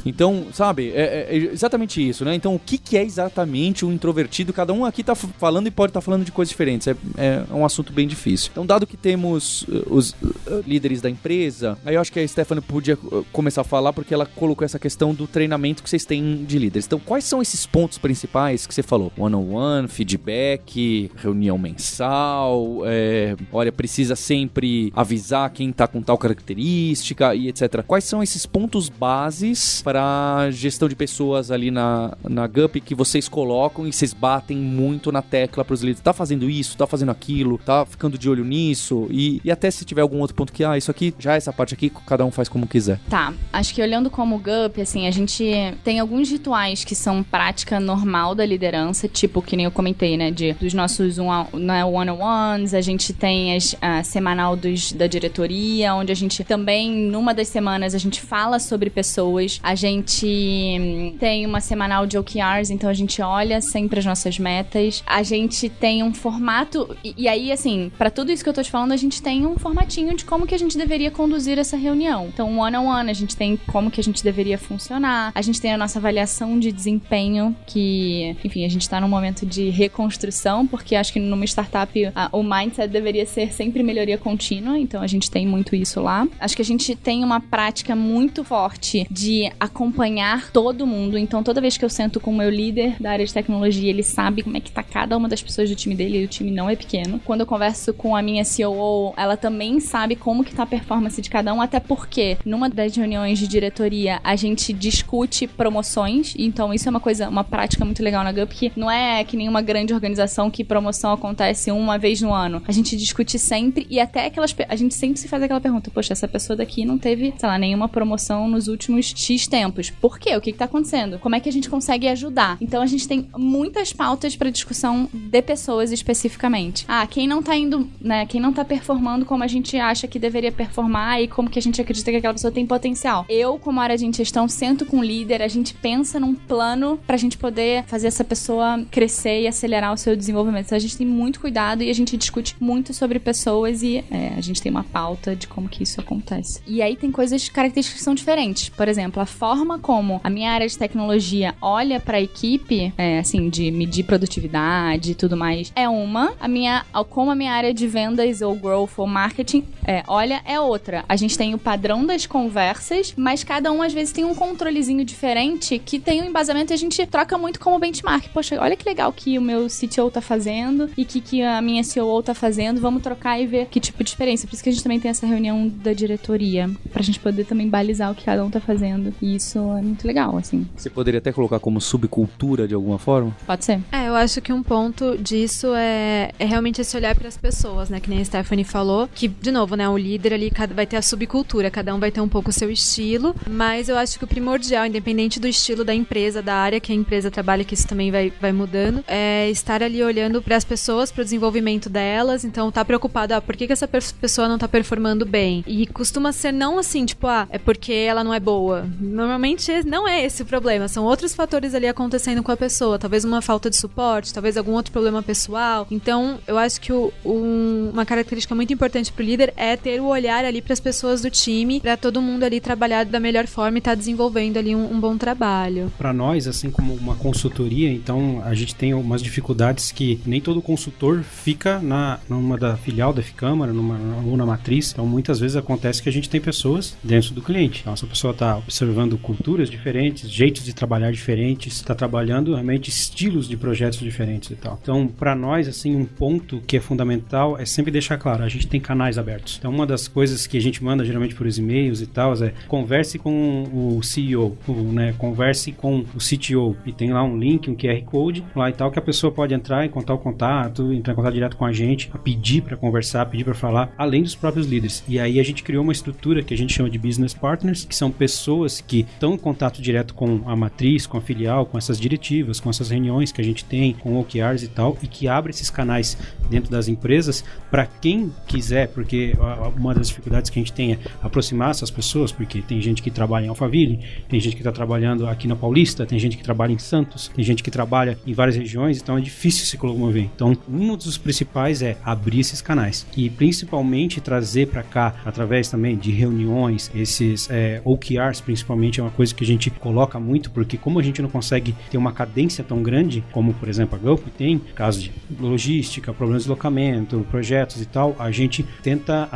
Então, sabe, é, é exatamente isso, né? Então, o que, que é exatamente um introvertido? Cada um aqui tá falando e pode estar tá falando de coisas diferentes. É, é, um assunto bem difícil. Então, dado que temos uh, os uh, líderes da empresa, aí eu acho que a Stephanie podia uh, começar a falar porque ela colocou essa questão do treinamento que vocês têm de líderes. Então, quais são esses pontos principais que você falou? One-on-one, feedback, reunião mensal, é, olha, precisa sempre avisar quem tá com tal característica e etc. Quais são esses pontos bases para gestão de pessoas ali na, na GUP que vocês colocam e vocês batem muito na tecla para os líderes? Tá fazendo isso, tá fazendo aquilo, tá ficando de olho nisso e, e até se tiver algum outro ponto que, ah, isso aqui, já essa parte aqui, cada um faz como quiser. Tá, acho que olhando como GUP, assim, a gente tem alguns rituais que são prática normal da liderança, tipo, que nem eu comentei, né, de, dos nossos né, one-on-ones, a gente tem a semanal dos, da diretoria, onde a gente também, numa das semanas, a gente fala sobre pessoas, a gente hum, tem uma semanal de OKRs, então a gente olha sempre as nossas metas, a gente tem um formato, e, e aí, assim, para tudo isso que eu tô te falando, a gente tem um formatinho de como que a gente deveria conduzir essa reunião. Então, one-on-one, -on -one, a gente tem como que a gente deveria funcionar, a gente tem a nossa avaliação de desempenho, que, enfim, a gente tá num momento de reconstrução, porque acho que numa startup a, o mindset deveria ser sempre melhoria contínua, então a gente tem muito isso lá. Acho que a gente tem uma prática muito forte de acompanhar todo mundo, então toda vez que eu sento com o meu líder da área de tecnologia, ele sabe como é que tá cada uma das pessoas do time dele, e o time não é pequeno. Quando eu converso com a minha COO, ela também sabe como que tá a performance de cada um, até porque numa das reuniões de diretoria a gente discute promoções, então isso é uma coisa, uma prática muito legal na GUP, que não é que nenhuma grande organização que promoção acontece uma vez no ano. A gente discute sempre e até aquelas. A gente sempre se faz aquela pergunta: poxa, essa pessoa daqui não teve, sei lá, nenhuma promoção nos últimos X tempos. Por quê? O que, que tá acontecendo? Como é que a gente consegue ajudar? Então a gente tem muitas pautas para discussão de pessoas especificamente. Ah, quem não tá indo, né? Quem não tá performando como a gente acha que deveria performar e como que a gente acredita que aquela pessoa tem potencial. Eu, como área de gestão, sento com o líder, a gente pensa num plano pra gente poder fazer essa pessoa crescer e acelerar o seu desenvolvimento. Então a gente tem muito cuidado e a gente discute muito sobre pessoas e é, a gente tem uma pauta de como que isso acontece. E aí tem coisas, características que são diferentes. Por exemplo, a forma como a minha área de tecnologia olha para a equipe, é, assim, de medir produtividade e tudo mais, é uma. A minha, como a minha área de vendas ou growth ou marketing é, olha, é outra. A gente tem o padrão das conversas, mas cada um às vezes tem um controlezinho diferente que tem um embasamento e a gente troca muito como benchmark. Poxa, olha que legal que o meu CTO tá fazendo e que, que a minha CEO tá fazendo. Vamos trocar e ver que tipo de diferença. Por isso que a gente também tem essa reunião da diretoria, pra gente poder também balizar o que cada um tá fazendo. E isso é muito legal, assim. Você poderia até colocar como subcultura de alguma forma? Pode ser. É, eu acho que um ponto disso é, é realmente esse olhar para as pessoas, né? Que nem a Stephanie falou, que, de novo, né? O líder ali vai ter a subcultura, cada um vai ter um pouco o seu estilo, mas eu acho que o primordial, independente do estilo da empresa, da área que a empresa trabalha, que isso também vai, vai mudando, é estar ali olhando para as pessoas, para o desenvolvimento delas, então tá preocupado, ah, por que, que essa pessoa não tá performando bem? E costuma ser não assim, tipo, ah, é porque ela não é boa. Normalmente não é esse o problema, são outros fatores ali acontecendo com a pessoa, talvez uma falta de suporte, talvez algum outro problema pessoal. Então, eu acho que o, um, uma característica muito importante pro líder é ter o olhar ali para as pessoas do time, para todo mundo ali trabalhar da melhor forma e estar tá desenvolvendo ali um, um bom trabalho. Para nós, assim como uma consultoria, então a gente tem umas dificuldades que nem todo consultor fica na numa da filial da Ficâmara, numa ou na matriz. Então muitas vezes acontece que a gente tem pessoas dentro do cliente. Então essa pessoa está observando culturas diferentes, jeitos de trabalhar diferentes, está trabalhando realmente estilos de projetos diferentes e tal. Então para nós assim um ponto que é fundamental é sempre deixar claro, a gente tem canais abertos. Então uma das coisas que a gente manda geralmente por e-mails e tal é converse com o CEO, né, converse com o CTO e tem lá um link, um QR Code lá e tal que a pessoa pode entrar e contar o contato, entrar em contato direto com a gente, pedir para conversar, pedir para falar, além dos próprios líderes. E aí a gente criou uma estrutura que a gente chama de business partners, que são pessoas que estão em contato direto com a matriz, com a filial, com essas diretivas, com essas reuniões que a gente tem, com OKRs e tal, e que abre esses canais dentro das empresas para quem quiser, porque uma das dificuldades que a gente tem é aproximar essas pessoas, porque tem gente que trabalha em Alphaville, tem gente que está trabalhando aqui na Paulista, tem gente que trabalha em Santos, tem gente que trabalha em várias regiões, então é difícil se locomover. Então, um dos principais é abrir esses canais e principalmente trazer para cá, através também de reuniões, esses é, OKRs, principalmente, é uma coisa que a gente coloca muito, porque como a gente não consegue ter uma cadência tão grande, como por exemplo a Gulf tem, caso de logística, problemas de deslocamento, projetos e tal, a gente tenta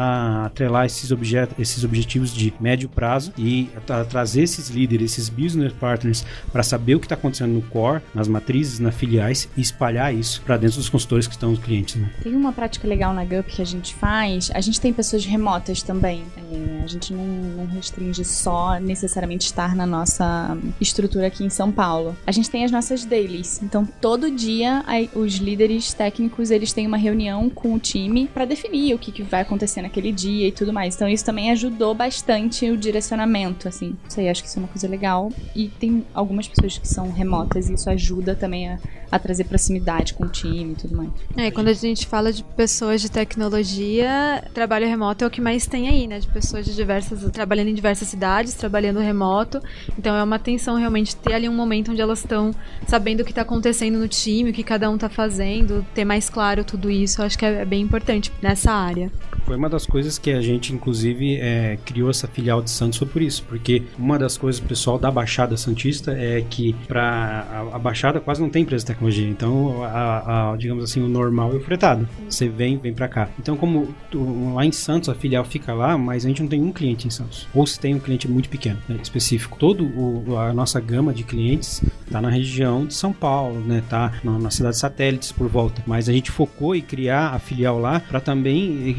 atrelar esses, esses objetivos de médio prazo e trazer esses líderes, esses business partners, para saber o que está acontecendo no core, nas matrizes, nas filiais e espalhar isso para dentro dos consultores que estão nos clientes. Né? Tem uma prática legal na GUP que a gente faz. A gente tem pessoas remotas também. É, a gente não, não restringe só necessariamente estar na nossa estrutura aqui em São Paulo. A gente tem as nossas dailies. Então, todo dia, os líderes técnicos eles têm uma reunião com o time para definir o que, que vai acontecer naquele dia e tudo mais. Então, isso também ajudou bastante o direcionamento, assim. Não acho que isso é uma coisa legal. E tem algumas pessoas que são remotas e isso ajuda também a, a trazer proximidade com o time e tudo mais. É, quando a gente fala de pessoas de tecnologia, trabalho remoto é o que mais tem aí, né? De pessoas de diversas, trabalhando em diversas cidades, trabalhando remoto. Então é uma atenção realmente ter ali um momento onde elas estão sabendo o que está acontecendo no time, o que cada um está fazendo, ter mais claro tudo isso. Acho que é bem importante nessa área. Foi uma das coisas que a gente, inclusive, é, criou essa filial de Santos foi por isso, porque uma das coisas pessoal da Baixada Santista é que para a, a, Baixada quase não tem empresa de tecnologia, então a, a, digamos assim o normal é o fretado. Você vem, vem para cá. Então como tu, lá em Santos a filial fica lá, mas a gente não tem um cliente em Santos, ou se tem um cliente muito pequeno, né, específico. Todo o, a nossa gama de clientes está na região de São Paulo, né? Tá na, na cidade satélites por volta, mas a gente focou em criar a filial lá para também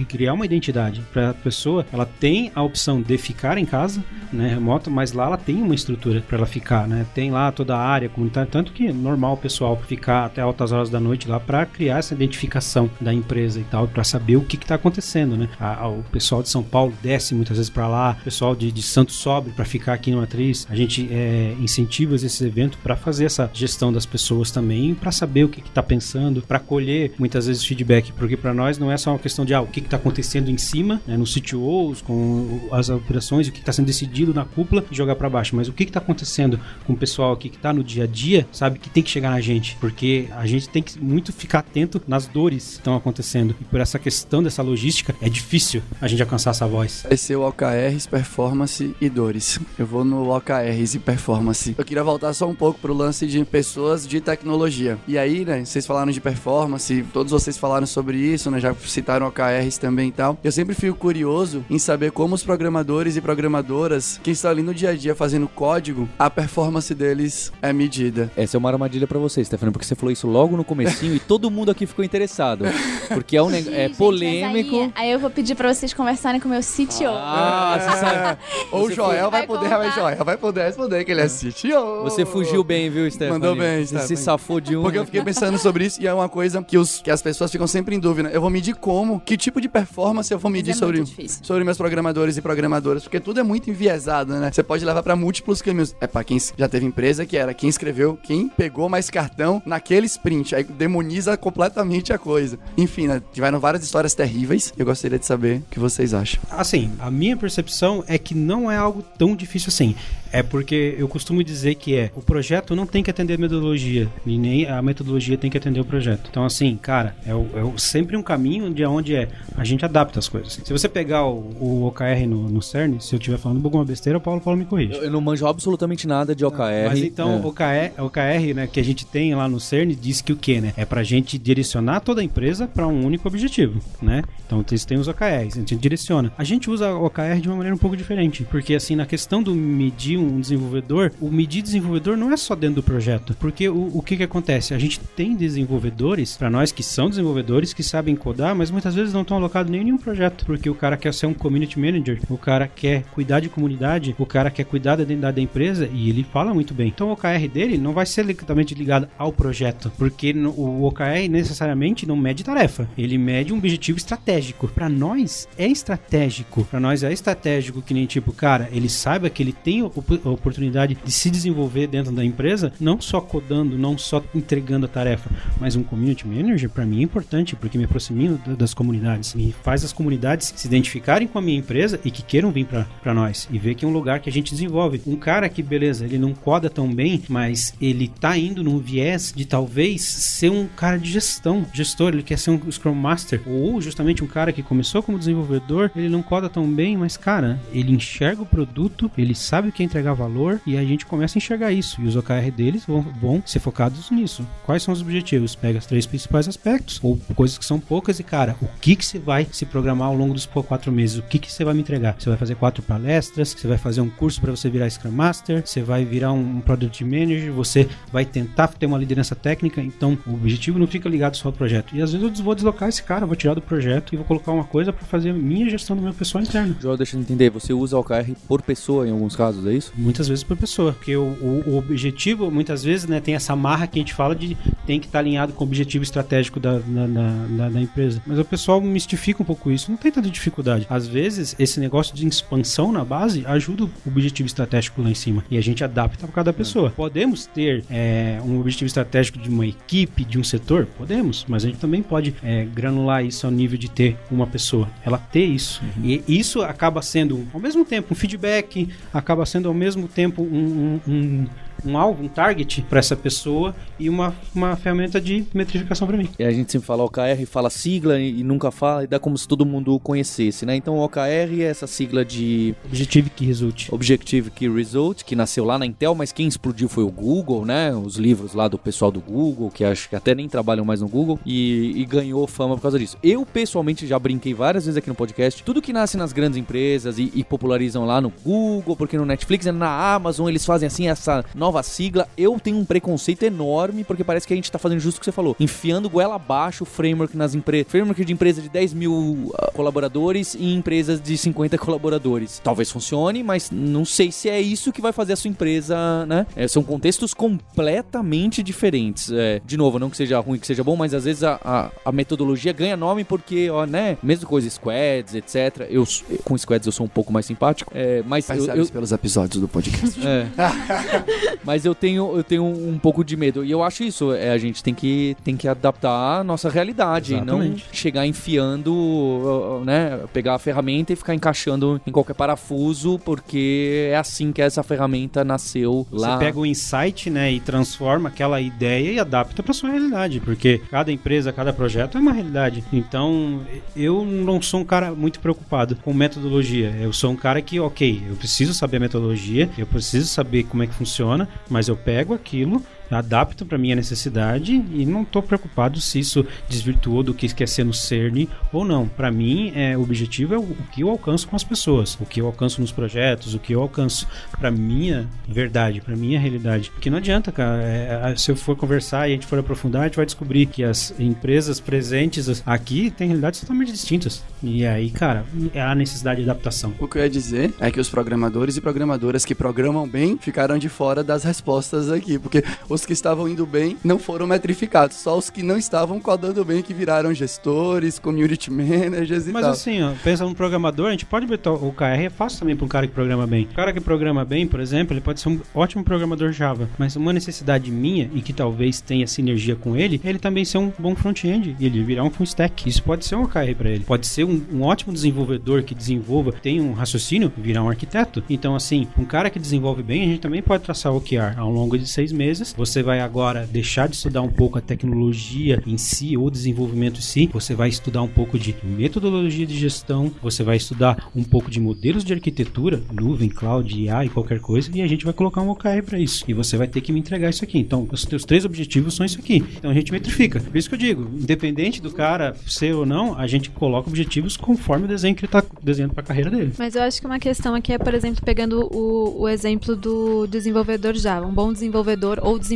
criar uma identidade para a pessoa. Ela tem a opção de ficar em casa, né, remota, mas lá ela tem uma estrutura para ela ficar, né? Tem lá toda a área comunitária, tanto que é normal o pessoal ficar até altas horas da noite lá para criar essa identificação da empresa e tal, para saber o que está acontecendo, né? A, a, o pessoal de São Paulo desce muitas vezes para lá, o pessoal de, de Santos sobe para ficar aqui no Matriz. A gente é, incentiva esses eventos para fazer essa gestão das pessoas também, para saber o que está pensando, para colher muitas vezes feedback, porque para nós não é só uma questão de ah, o que está acontecendo em cima, né, nos CTOs, com as operações, o que está sendo decidido na cúpula e jogar para baixo, mas o que está acontecendo com o pessoal aqui que está no dia a dia, sabe, que tem que chegar na gente, porque a gente tem que muito ficar atento nas dores que estão acontecendo. E por essa questão dessa logística, é difícil a gente alcançar essa voz. Vai ser o OKRs, performance e dores. Eu vou no OKRs e performance. Eu queria voltar só um pouco pro lance de pessoas de tecnologia. E aí, né, vocês falaram de performance, todos vocês falaram sobre isso, né, já citaram OKRs também e tal. Eu sempre fico curioso em saber como os programadores e programadoras que estão ali no dia a dia fazendo código, a performance deles é medida. Essa é uma armadilha para você, Stefano, porque você falou isso logo no comecinho e todo mundo aqui ficou interessado. Porque é um Sim, é polêmico. Aí, aí, eu vou pedir para vocês conversarem com o meu CTO. Ah, você sabe. Ou o Joel vai, vai poder, vai, Joel vai poder responder que ele é CTO. Você fugiu bem, viu, Stefano? Mandou bem, Você se safou de um. Porque eu fiquei pensando sobre isso e é uma coisa que, os, que as pessoas ficam sempre em dúvida. Eu vou medir como, que tipo de performance eu vou medir é sobre, sobre meus programadores e programadoras, porque tudo é muito enviesado, né? Você pode levar para múltiplos caminhos. É para quem já teve empresa que era quem escreveu, quem pegou mais cartão naquele sprint, aí demoniza completamente a coisa. Enfim, né? Tiveram várias histórias terríveis. Eu gostaria de saber o que vocês acham. Assim, a minha percepção é que não é algo tão difícil assim. É porque eu costumo dizer que é o projeto não tem que atender a metodologia, e nem a metodologia tem que atender o projeto. Então, assim, cara, é, o, é o, sempre um caminho de onde é a gente adapta as coisas. Se você pegar o, o OKR no, no, CERN, se eu estiver falando alguma besteira, o Paulo, Paulo me corrige. Eu, eu não manjo absolutamente nada de OKR. Mas então, é. o OKR, OKR, né, que a gente tem lá no CERN, diz que o quê, né? É pra gente direcionar toda a empresa para um único objetivo, né? Então, tem os OKRs, a gente direciona. A gente usa o OKR de uma maneira um pouco diferente, porque assim, na questão do medir um desenvolvedor, o medir desenvolvedor não é só dentro do projeto. Porque o, o que que acontece? A gente tem desenvolvedores, para nós que são desenvolvedores, que sabem codar, mas muitas vezes não estão alocados em nenhum projeto. Porque o cara quer ser um community manager, o cara quer cuidar de comunidade, o cara quer cuidar da identidade da empresa e ele fala muito bem. Então o OKR dele não vai ser diretamente ligado ao projeto, porque no, o OKR necessariamente não mede tarefa, ele mede um objetivo estratégico. Para nós é estratégico, para nós é estratégico que nem tipo, cara, ele saiba que ele tem o a oportunidade de se desenvolver dentro da empresa, não só codando, não só entregando a tarefa, mas um community manager para mim é importante porque me aproxima das comunidades, me faz as comunidades se identificarem com a minha empresa e que queiram vir para nós e ver que é um lugar que a gente desenvolve. Um cara que, beleza, ele não coda tão bem, mas ele tá indo num viés de talvez ser um cara de gestão, gestor, ele quer ser um Scrum Master, ou justamente um cara que começou como desenvolvedor, ele não coda tão bem, mas cara, ele enxerga o produto, ele sabe o que é entregar valor e a gente começa a enxergar isso. E os OKR deles vão, vão ser focados nisso. Quais são os objetivos? Pega os três principais aspectos, ou coisas que são poucas, e cara, o que que você vai se programar ao longo dos quatro meses? O que que você vai me entregar? Você vai fazer quatro palestras, você vai fazer um curso para você virar Scrum Master, você vai virar um Product Manager, você vai tentar ter uma liderança técnica, então o objetivo não fica ligado só ao projeto. E às vezes eu vou deslocar esse cara, vou tirar do projeto e vou colocar uma coisa para fazer a minha gestão do meu pessoal interno. João, deixa eu entender, você usa o OKR por pessoa em alguns casos, é isso? Muitas vezes por pessoa, porque o, o, o objetivo, muitas vezes, né, tem essa marra que a gente fala de tem que estar alinhado com o objetivo estratégico da, na, da empresa. Mas o pessoal mistifica um pouco isso, não tem tanta dificuldade. Às vezes, esse negócio de expansão na base ajuda o objetivo estratégico lá em cima e a gente adapta para cada pessoa. Podemos ter é, um objetivo estratégico de uma equipe, de um setor? Podemos, mas a gente também pode é, granular isso ao nível de ter uma pessoa, ela ter isso. Uhum. E isso acaba sendo, ao mesmo tempo, um feedback, acaba sendo ao mesmo tempo um, um, um um alvo, um target para essa pessoa e uma, uma ferramenta de metrificação para mim. E a gente sempre fala OKR, fala sigla e, e, nunca fala, e dá como se todo mundo conhecesse, né? Então o OKR é essa sigla de Objective Key Result. Objective Key Result, que nasceu lá na Intel, mas quem explodiu foi o Google, né? Os livros lá do pessoal do Google, que acho que até nem trabalham mais no Google, e, e ganhou fama por causa disso. Eu, pessoalmente, já brinquei várias vezes aqui no podcast, tudo que nasce nas grandes empresas e, e popularizam lá no Google, porque no Netflix, na Amazon, eles fazem assim essa nova sigla, eu tenho um preconceito enorme, porque parece que a gente tá fazendo justo o que você falou, enfiando goela abaixo o framework nas empresas, framework de empresa de 10 mil uh, colaboradores e empresas de 50 colaboradores. Talvez funcione, mas não sei se é isso que vai fazer a sua empresa, né? É, são contextos completamente diferentes. É, de novo, não que seja ruim, que seja bom, mas às vezes a, a, a metodologia ganha nome porque, ó, né? Mesmo coisa squads, etc. Eu, com squads eu sou um pouco mais simpático, é, mas eu, eu, pelos episódios do podcast. É. Mas eu tenho, eu tenho um pouco de medo. E eu acho isso, é, a gente tem que, tem que adaptar a nossa realidade. Exatamente. Não chegar enfiando, né? Pegar a ferramenta e ficar encaixando em qualquer parafuso, porque é assim que essa ferramenta nasceu lá. Você pega o insight, né? E transforma aquela ideia e adapta para sua realidade. Porque cada empresa, cada projeto é uma realidade. Então, eu não sou um cara muito preocupado com metodologia. Eu sou um cara que, ok, eu preciso saber a metodologia, eu preciso saber como é que funciona, mas eu pego aquilo adapto para minha necessidade e não estou preocupado se isso desvirtuou do que quer ser no CERN ou não. Para mim, é, o objetivo é o, o, que eu alcanço com as pessoas, o que eu alcanço nos projetos, o que eu alcanço para minha verdade, para minha realidade. Porque não adianta, cara, é, se eu for conversar e a gente for aprofundar, a gente vai descobrir que as empresas presentes aqui têm realidades totalmente distintas. E aí, cara, é a necessidade de adaptação. O que eu ia dizer é que os programadores e programadoras que programam bem ficaram de fora das respostas aqui, porque os que estavam indo bem não foram metrificados, só os que não estavam codando bem que viraram gestores, community managers e Mas tal. Mas assim, ó, pensa num programador, a gente pode ver o KR é fácil também para um cara que programa bem. O cara que programa bem, por exemplo, ele pode ser um ótimo programador Java, mas uma necessidade minha e que talvez tenha sinergia com ele, ele também ser um bom front-end e ele virar um full stack. Isso pode ser um OKR para ele. Pode ser um, um ótimo desenvolvedor que desenvolva, tem um raciocínio, virar um arquiteto. Então, assim, um cara que desenvolve bem, a gente também pode traçar o OKR ao longo de seis meses. Você vai agora deixar de estudar um pouco a tecnologia em si ou desenvolvimento em si, você vai estudar um pouco de metodologia de gestão, você vai estudar um pouco de modelos de arquitetura, nuvem, cloud, IA e qualquer coisa, e a gente vai colocar um OKR para isso. E você vai ter que me entregar isso aqui. Então, os teus três objetivos são isso aqui. Então a gente metrifica. Por isso que eu digo, independente do cara ser ou não, a gente coloca objetivos conforme o desenho que ele está desenhando para a carreira dele. Mas eu acho que uma questão aqui é, por exemplo, pegando o, o exemplo do desenvolvedor Java, um bom desenvolvedor ou desenvolvedor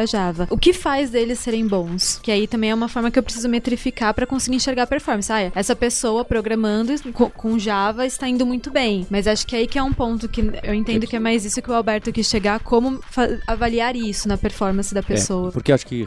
a Java. O que faz deles serem bons? Que aí também é uma forma que eu preciso metrificar para conseguir enxergar a performance. Ah, essa pessoa programando com, Java está indo muito bem. Mas acho que aí que é um ponto que eu entendo que é mais isso que o Alberto quis chegar, como avaliar isso na performance da é, pessoa. É, porque acho que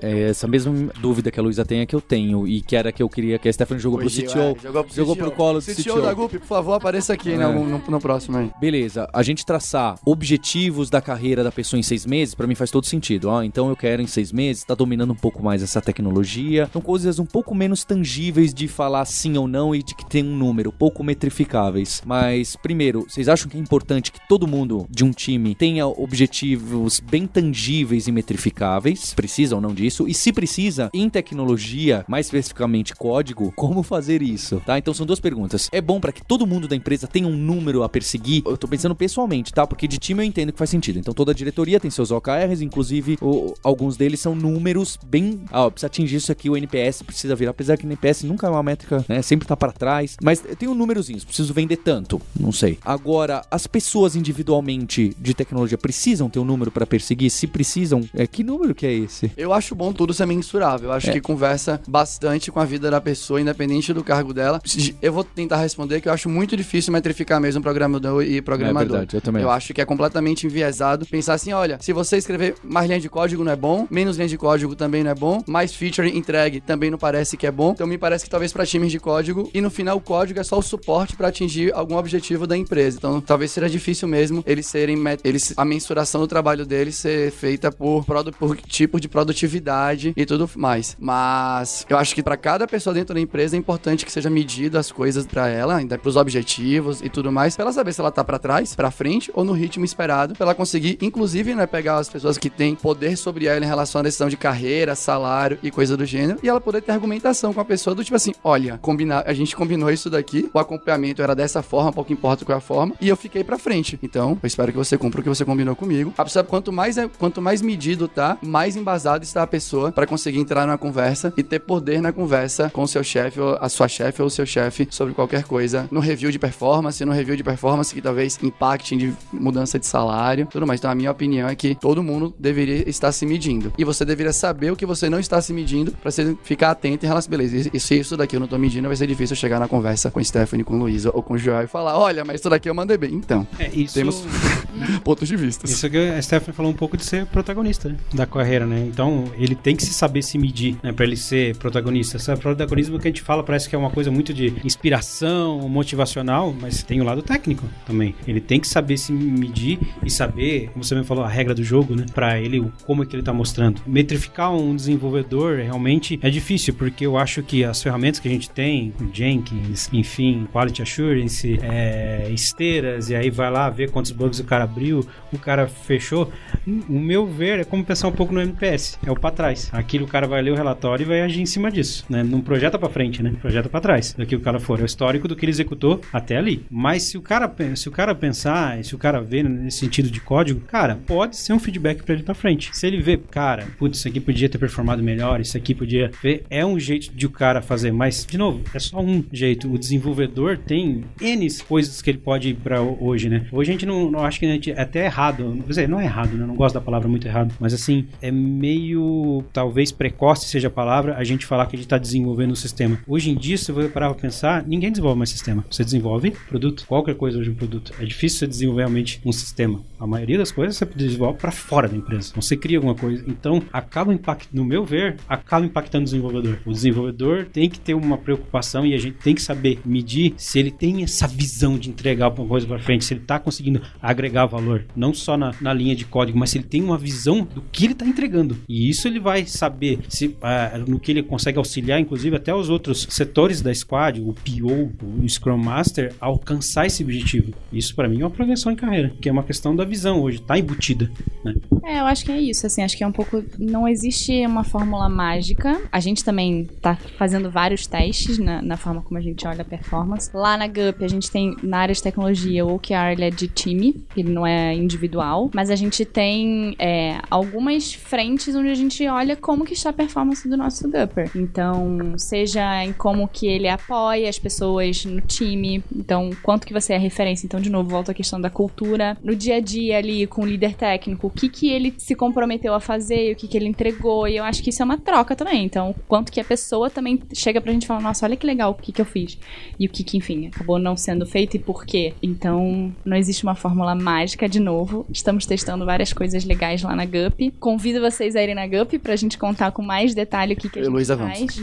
é, é, essa mesma dúvida que a Luísa tem é que eu tenho e que era que eu queria que a Stephanie jogou pro. CTO. é, jogou pro, Jogou CTO. pro colo do CTO CTO. da Gup, por favor, apareça aqui É. né, no, no- no próximo aí. Beleza, a gente traçar objetivos da carreira da pessoa em seis meses, pra mim faz todo sentido. Ó, então eu quero em seis meses estar dominando um pouco mais essa tecnologia. São coisas um pouco menos tangíveis de falar sim ou não e de que tem um número, pouco metrificáveis. Mas, primeiro, vocês acham que é importante que todo mundo de um time tenha objetivos bem tangíveis e metrificáveis? Precisa ou não disso? E se precisa, em tecnologia, mais especificamente código, como fazer isso? Tá? Então são duas perguntas. É bom pra que todo mundo da empresa tenha um número a perseguir? Eu tô pensando pessoalmente, tá? Porque de time eu entendo que faz sentido. Então toda a diretoria tem seus OKRs, inclusive o- alguns deles são números bem. Ah, ó, precisa atingir isso aqui, o NPS precisa virar. Apesar que o NPS nunca é uma métrica, né? Sempre tá pra trás. Mas eu tenho númerozinhos, preciso vender tanto. Não sei. Agora, as pessoas individualmente de tecnologia precisam ter um número pra perseguir? Se precisam, é que número que é esse? Eu acho bom tudo ser mensurável. Eu acho É. que conversa bastante com a vida da pessoa, independente do cargo dela. Eu vou tentar responder que eu acho muito difícil metrificar mesmo programador e programador. É verdade, eu também Eu acho. acho que é completamente enviesado pensar assim, olha, se você escrever mais linha de código não é bom, menos linha de código também não é bom, mais feature entregue também não parece que é bom. Então me parece que talvez para times de código e no final o código é só o suporte para atingir algum objetivo da empresa. Então talvez seja difícil mesmo eles serem eles a mensuração do trabalho deles ser feita por, por tipo de produtividade e tudo mais. Mas eu acho que para cada pessoa dentro da empresa é importante que seja medido as coisas para ela, ainda pros objetivos e tudo mais, pra ela saber se ela tá para trás, para frente ou no ritmo esperado, pra ela conseguir inclusive, né, pegar as pessoas que têm poder sobre ela em relação à decisão de carreira, salário e coisa do gênero, e ela poder ter argumentação com a pessoa do tipo assim, olha, combinar, a gente combinou isso daqui, o acompanhamento era dessa forma, pouco importa qual é a forma, e eu fiquei pra frente. Então, eu espero que você cumpra o que você combinou comigo. A pessoa, quanto mais é, quanto mais medido tá, mais embasado está a pessoa pra conseguir entrar numa conversa e ter poder na conversa com o seu chefe ou a sua chefe ou o seu chefe sobre qualquer coisa, no review de performance, no review de performance que talvez impacte em mudança de salário, tudo mais. Então, a minha opinião é que todo mundo deveria estar se medindo. E você deveria saber o que você não está se medindo pra você ficar atento em relação, beleza, e se isso daqui eu não tô medindo, vai ser difícil eu chegar na conversa com Stephanie, com Luísa ou com o Joel e falar, olha, mas isso daqui eu mandei bem. Então, É, isso, Temos- pontos de vista. Isso que a Stephanie falou um pouco de ser protagonista né, da carreira, né? Então, ele tem que se saber se medir, né? Pra ele ser protagonista. Esse protagonismo que a gente fala parece que é uma coisa muito de inspiração, motivacional, mas tem o lado técnico também. Ele tem que saber se medir e saber, como você mesmo falou, a regra do jogo, né? Pra ele, como é que ele tá mostrando. Metrificar um desenvolvedor realmente é difícil, porque eu acho que as ferramentas que a gente tem, Jenkins, enfim, Quality Assurance, é, esteiras, e aí vai lá ver quantos bugs o cara abriu, o cara fechou. O meu ver é como pensar um pouco no MPS, é o pra trás. Aquilo o cara vai ler o relatório e vai agir em cima disso, né? Não projeta pra frente, né? Projeta pra trás. Do que o cara for, é o histórico do que ele executou até ali. Mas se o cara, se o cara pensar, se o cara ver nesse sentido de código, cara, pode ser um feedback pra ele pra frente. Se ele vê, cara, putz, isso aqui podia ter performado melhor, isso aqui podia ver, é um jeito de o cara fazer, mas de novo, é só um jeito. O desenvolvedor tem N coisas que ele pode ir ho- hoje, né? Hoje a gente não, não acho que a gente é até errado, quer dizer, não é errado, né? Não gosto da palavra muito errado, mas assim, é meio talvez precoce seja a palavra a gente falar que a gente tá desenvolvendo um sistema. Hoje em dia, se você parar pra pensar, ninguém desenvolve mais sistema. Você desenvolve produto, qualquer coisa hoje é um produto. É difícil você desenvolver realmente um sistema. A maioria das coisas você desenvolve para fora da empresa. Então, Você cria alguma coisa. Então, acaba impactando, no meu ver, acaba impactando o desenvolvedor. O desenvolvedor tem que ter uma preocupação e a gente tem que saber medir se ele tem essa visão de entregar alguma coisa para frente, se ele tá conseguindo agregar valor, não só na, na linha de código, mas se ele tem uma visão do que ele tá entregando. E isso ele vai saber se ah, no que ele consegue auxiliar, inclusive até os outros setores da squad, o PO, o Scrum Master, a alcançar esse objetivo. Isso para mim é uma progressão em carreira, que é uma questão da visão hoje, tá embutida, né? É, eu acho que é isso, assim, acho que é um pouco. Não existe uma fórmula mágica. A gente também tá fazendo vários testes na, na forma como a gente olha a performance. Lá na GUP, a gente tem, na área de tecnologia, o OKR ele é de time, ele não é individual, mas a gente tem é, algumas frentes onde a gente olha como que está a performance do nosso Gupper. Então, seja em como que ele apoia as pessoas no time, então, quanto que você é referência. Então, de novo, volta à questão da cultura. No dia a dia ali, com o líder técnico, o que que ele se comprometeu a fazer, o que que ele entregou, e eu acho que isso é uma troca também. Então, quanto que a pessoa também chega pra gente e fala, nossa, olha que legal o que que eu fiz. E o que que, enfim, acabou não sendo feito e por quê. Então, não existe uma fórmula mágica, de novo. Estamos testando várias coisas legais lá na GUP. Convido vocês a irem na GUP pra gente contar com mais detalhe o que, que a gente Luísa, faz.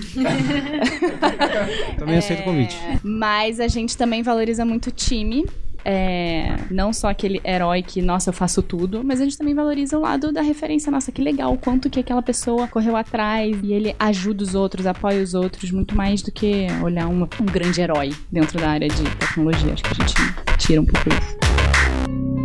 Também aceito o convite. É, mas a gente também valoriza muito o time. É, não só aquele herói que, nossa, eu faço tudo, mas a gente também valoriza o lado da referência. Nossa, que legal, o quanto que aquela pessoa correu atrás e ele ajuda os outros, apoia os outros, muito mais do que olhar um, um grande herói dentro da área de tecnologia. Acho que a gente tira um pouco isso.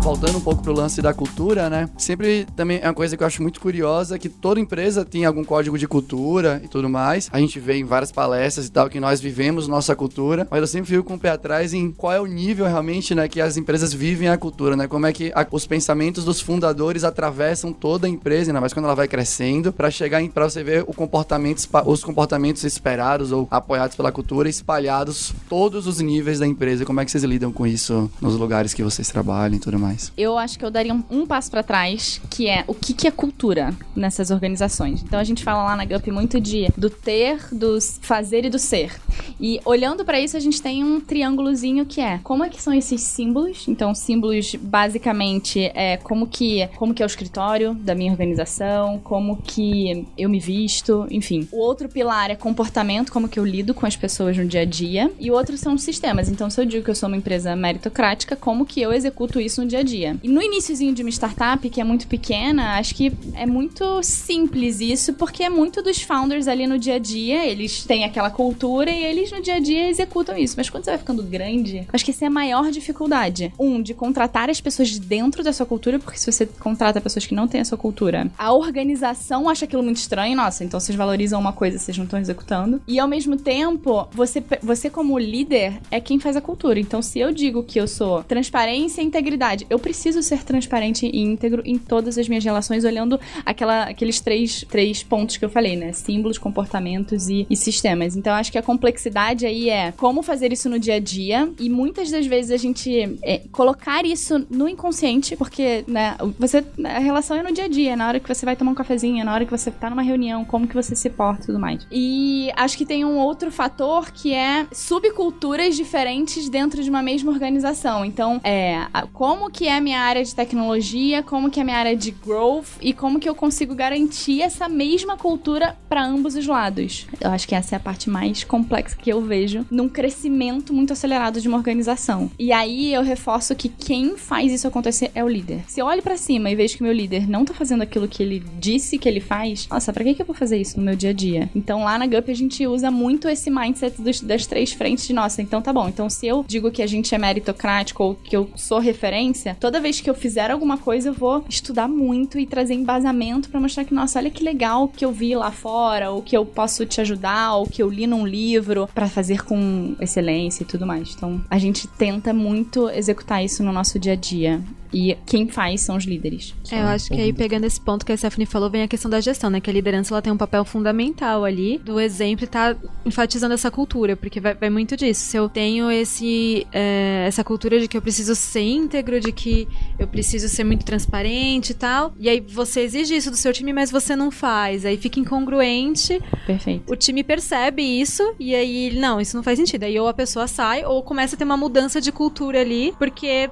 Voltando um pouco pro lance da cultura, né? Sempre também é uma coisa que eu acho muito curiosa que toda empresa tem algum código de cultura e tudo mais. A gente vê em várias palestras e tal que nós vivemos nossa cultura, mas eu sempre fico com o pé atrás em qual é o nível realmente, né, que as empresas vivem a cultura, né? Como é que a, os pensamentos dos fundadores atravessam toda a empresa, ainda mais quando ela vai crescendo, para chegar para você ver o comportamento, os comportamentos esperados ou apoiados pela cultura espalhados todos os níveis da empresa. Como é que vocês lidam com isso nos lugares que vocês trabalham e tudo mais? Eu acho que eu daria um, um passo para trás, que é o que, que é cultura nessas organizações. Então a gente fala lá na GUP muito de do ter, do fazer e do ser. E olhando para isso, a gente tem um triângulozinho que é como é que são esses símbolos? Então, símbolos basicamente é como que como que é o escritório da minha organização, como que eu me visto, enfim. O outro pilar é comportamento, como que eu lido com as pessoas no dia a dia, e o outro são sistemas. Então, se eu digo que eu sou uma empresa meritocrática, como que eu executo isso no dia a dia? E no iníciozinho de uma startup, que é muito pequena, acho que é muito simples isso, porque é muito dos founders ali no dia a dia, eles têm aquela cultura e eles no dia a dia executam isso. Mas quando você vai ficando grande, acho que essa é a maior dificuldade. Um, de contratar as pessoas de dentro da sua cultura, porque se você contrata pessoas que não têm a sua cultura, a organização acha aquilo muito estranho, nossa, então vocês valorizam uma coisa, vocês não estão executando. E ao mesmo tempo, você, você como líder é quem faz a cultura. Então, se eu digo que eu sou transparência e integridade, eu preciso ser transparente e íntegro em todas as minhas relações, olhando aquela, aqueles três, três pontos que eu falei, né? Símbolos, comportamentos e, e sistemas. Então, acho que a complexidade aí é como fazer isso no dia a dia e muitas das vezes a gente é, colocar isso no inconsciente, porque, né, você, a relação é no dia a dia, na hora que você vai tomar um cafezinho, na hora que você tá numa reunião, como que você se porta e tudo mais. E acho que tem um outro fator que é subculturas diferentes dentro de uma mesma organização. Então, é, como que é a minha área de tecnologia, como que é a minha área de growth e como que eu consigo garantir essa mesma cultura para ambos os lados. Eu acho que essa é a parte mais complexa que eu vejo num crescimento muito acelerado de uma organização. E aí eu reforço que quem faz isso acontecer é o líder. Se eu olho para cima e vejo que meu líder não tá fazendo aquilo que ele disse que ele faz, nossa, pra que, que eu vou fazer isso no meu dia a dia? Então lá na GUP a gente usa muito esse mindset dos, das três frentes de nossa, então tá bom. Então se eu digo que a gente é meritocrático ou que eu sou referência, toda vez que eu fizer alguma coisa eu vou estudar muito e trazer embasamento para mostrar que, nossa, olha que legal que eu vi lá fora, ou que eu posso te ajudar, ou que eu li num livro para fazer com excelência e tudo mais. Então a gente tenta muito executar isso no nosso dia a dia. E quem faz são os líderes. É, eu acho que aí pegando esse ponto que a Stephanie falou, vem a questão da gestão, né? Que a liderança ela tem um papel fundamental ali do exemplo e tá enfatizando essa cultura, porque vai, vai muito disso. Se eu tenho esse, é, essa cultura de que eu preciso ser íntegro, de que eu preciso ser muito transparente e tal, e aí você exige isso do seu time, mas você não faz, aí fica incongruente. Perfeito. O time percebe isso e aí, não, isso não faz sentido. Aí ou a pessoa sai ou começa a ter uma mudança de cultura ali, porque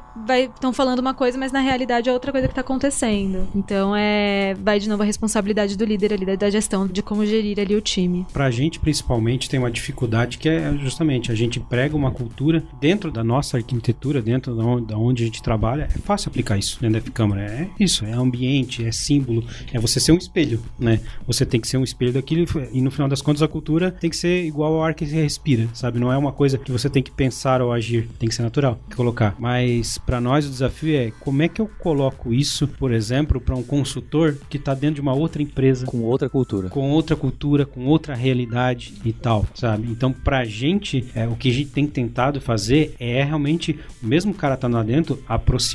estão falando uma coisa mas na realidade é outra coisa que tá acontecendo. Então é. Vai de novo a responsabilidade do líder ali, da gestão, de como gerir ali o time. Pra gente, principalmente, tem uma dificuldade que é justamente a gente prega uma cultura dentro da nossa arquitetura, dentro da onde, da onde a gente trabalha. É fácil aplicar isso dentro da Câmara. É isso, é ambiente, é símbolo, é você ser um espelho, né? Você tem que ser um espelho daquilo e no final das contas a cultura tem que ser igual ao ar que você respira, sabe? Não é uma coisa que você tem que pensar ou agir, tem que ser natural, colocar. Mas para nós o desafio é como é que eu coloco isso, por exemplo, para um consultor que está dentro de uma outra empresa, com outra cultura, com outra cultura, com outra realidade e tal, sabe? Então, pra gente, é, o que a gente tem tentado fazer é realmente, o mesmo cara tá lá dentro, aproximar